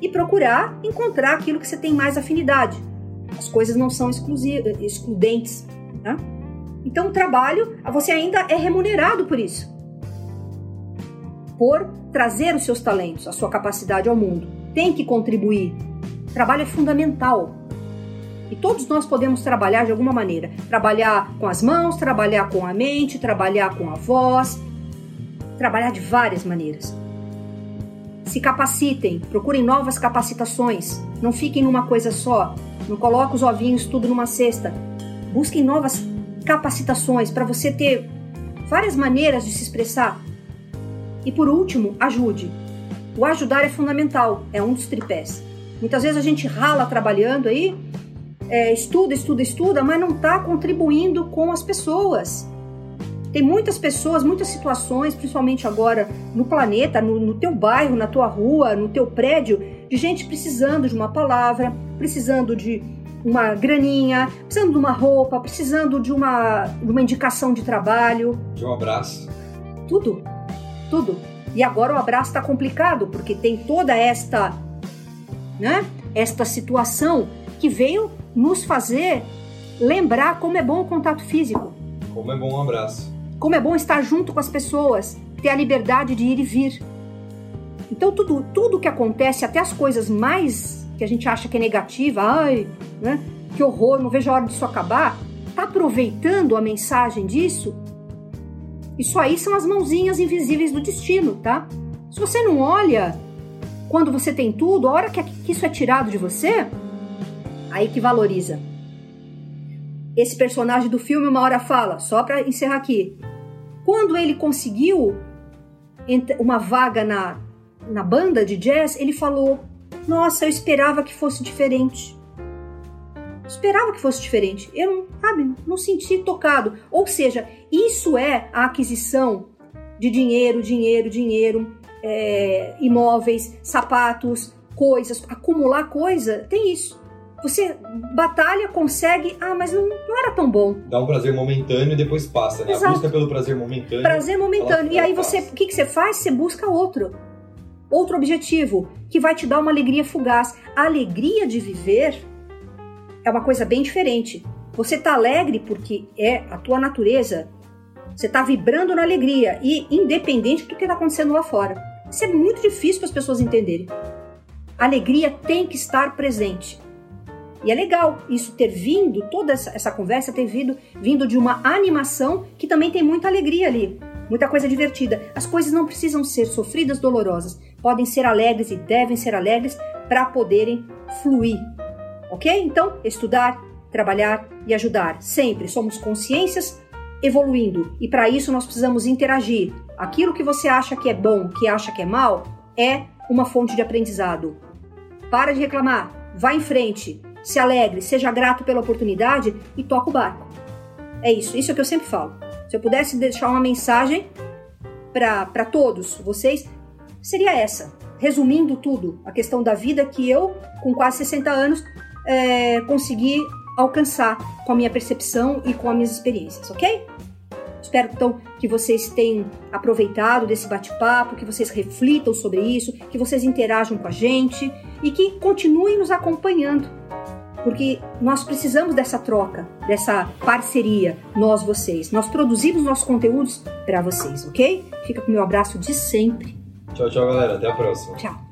S2: e procurar encontrar aquilo que você tem mais afinidade as coisas não são excludentes. Tá? Então, o trabalho, você ainda é remunerado por isso. Por trazer os seus talentos, a sua capacidade ao mundo. Tem que contribuir. O trabalho é fundamental. E todos nós podemos trabalhar de alguma maneira. Trabalhar com as mãos, trabalhar com a mente, trabalhar com a voz. Trabalhar de várias maneiras. Se capacitem, procurem novas capacitações. Não fiquem numa coisa só. Não coloque os ovinhos tudo numa cesta. Busquem novas capacitações para você ter várias maneiras de se expressar. E por último, ajude. O ajudar é fundamental, é um dos tripés. Muitas vezes a gente rala trabalhando aí é, estuda, estuda, estuda, mas não está contribuindo com as pessoas. Tem muitas pessoas, muitas situações, principalmente agora no planeta, no, no teu bairro, na tua rua, no teu prédio, de gente precisando de uma palavra, precisando de uma graninha, precisando de uma roupa, precisando de uma, de uma indicação de trabalho.
S1: De um abraço.
S2: Tudo, tudo. E agora o abraço está complicado, porque tem toda esta, né, esta situação que veio nos fazer lembrar como é bom o contato físico.
S1: Como é bom um abraço.
S2: Como é bom estar junto com as pessoas, ter a liberdade de ir e vir. Então tudo, tudo que acontece, até as coisas mais que a gente acha que é negativa, ai, né, que horror, não vejo a hora disso acabar, tá aproveitando a mensagem disso? Isso aí são as mãozinhas invisíveis do destino, tá? Se você não olha quando você tem tudo, a hora que isso é tirado de você, aí que valoriza. Esse personagem do filme uma hora fala, só para encerrar aqui, quando ele conseguiu uma vaga na, na banda de jazz, ele falou: Nossa, eu esperava que fosse diferente. Esperava que fosse diferente. Eu não, sabe, não senti tocado. Ou seja, isso é a aquisição de dinheiro, dinheiro, dinheiro, é, imóveis, sapatos, coisas, acumular coisa, tem isso. Você batalha, consegue, ah, mas não, não era tão bom.
S1: Dá um prazer momentâneo e depois passa, né? Exato. A busca pelo prazer momentâneo.
S2: Prazer momentâneo. e aí você, o que, que você faz? Você busca outro. Outro objetivo, que vai te dar uma alegria fugaz. A alegria de viver é uma coisa bem diferente. Você tá alegre porque é a tua natureza. Você tá vibrando na alegria e independente do que tá acontecendo lá fora. Isso é muito difícil para as pessoas entenderem. A alegria tem que estar presente. E é legal isso ter vindo, toda essa, essa conversa ter vindo, vindo de uma animação que também tem muita alegria ali, muita coisa divertida. As coisas não precisam ser sofridas, dolorosas, podem ser alegres e devem ser alegres para poderem fluir. Ok? Então, estudar, trabalhar e ajudar. Sempre somos consciências evoluindo e para isso nós precisamos interagir. Aquilo que você acha que é bom, que acha que é mal, é uma fonte de aprendizado. Para de reclamar, vá em frente, se alegre, seja grato pela oportunidade e toca o barco. É isso, isso é o que eu sempre falo. Se eu pudesse deixar uma mensagem para todos vocês, seria essa. Resumindo tudo, a questão da vida que eu, com quase 60 anos, é, consegui alcançar com a minha percepção e com as minhas experiências, ok? Espero então que vocês tenham aproveitado desse bate-papo, que vocês reflitam sobre isso, que vocês interajam com a gente e que continuem nos acompanhando porque nós precisamos dessa troca, dessa parceria, nós, vocês. Nós produzimos nossos conteúdos para vocês, ok? Fica com o meu abraço de sempre.
S1: Tchau, tchau, galera. Até a próxima.
S2: Tchau.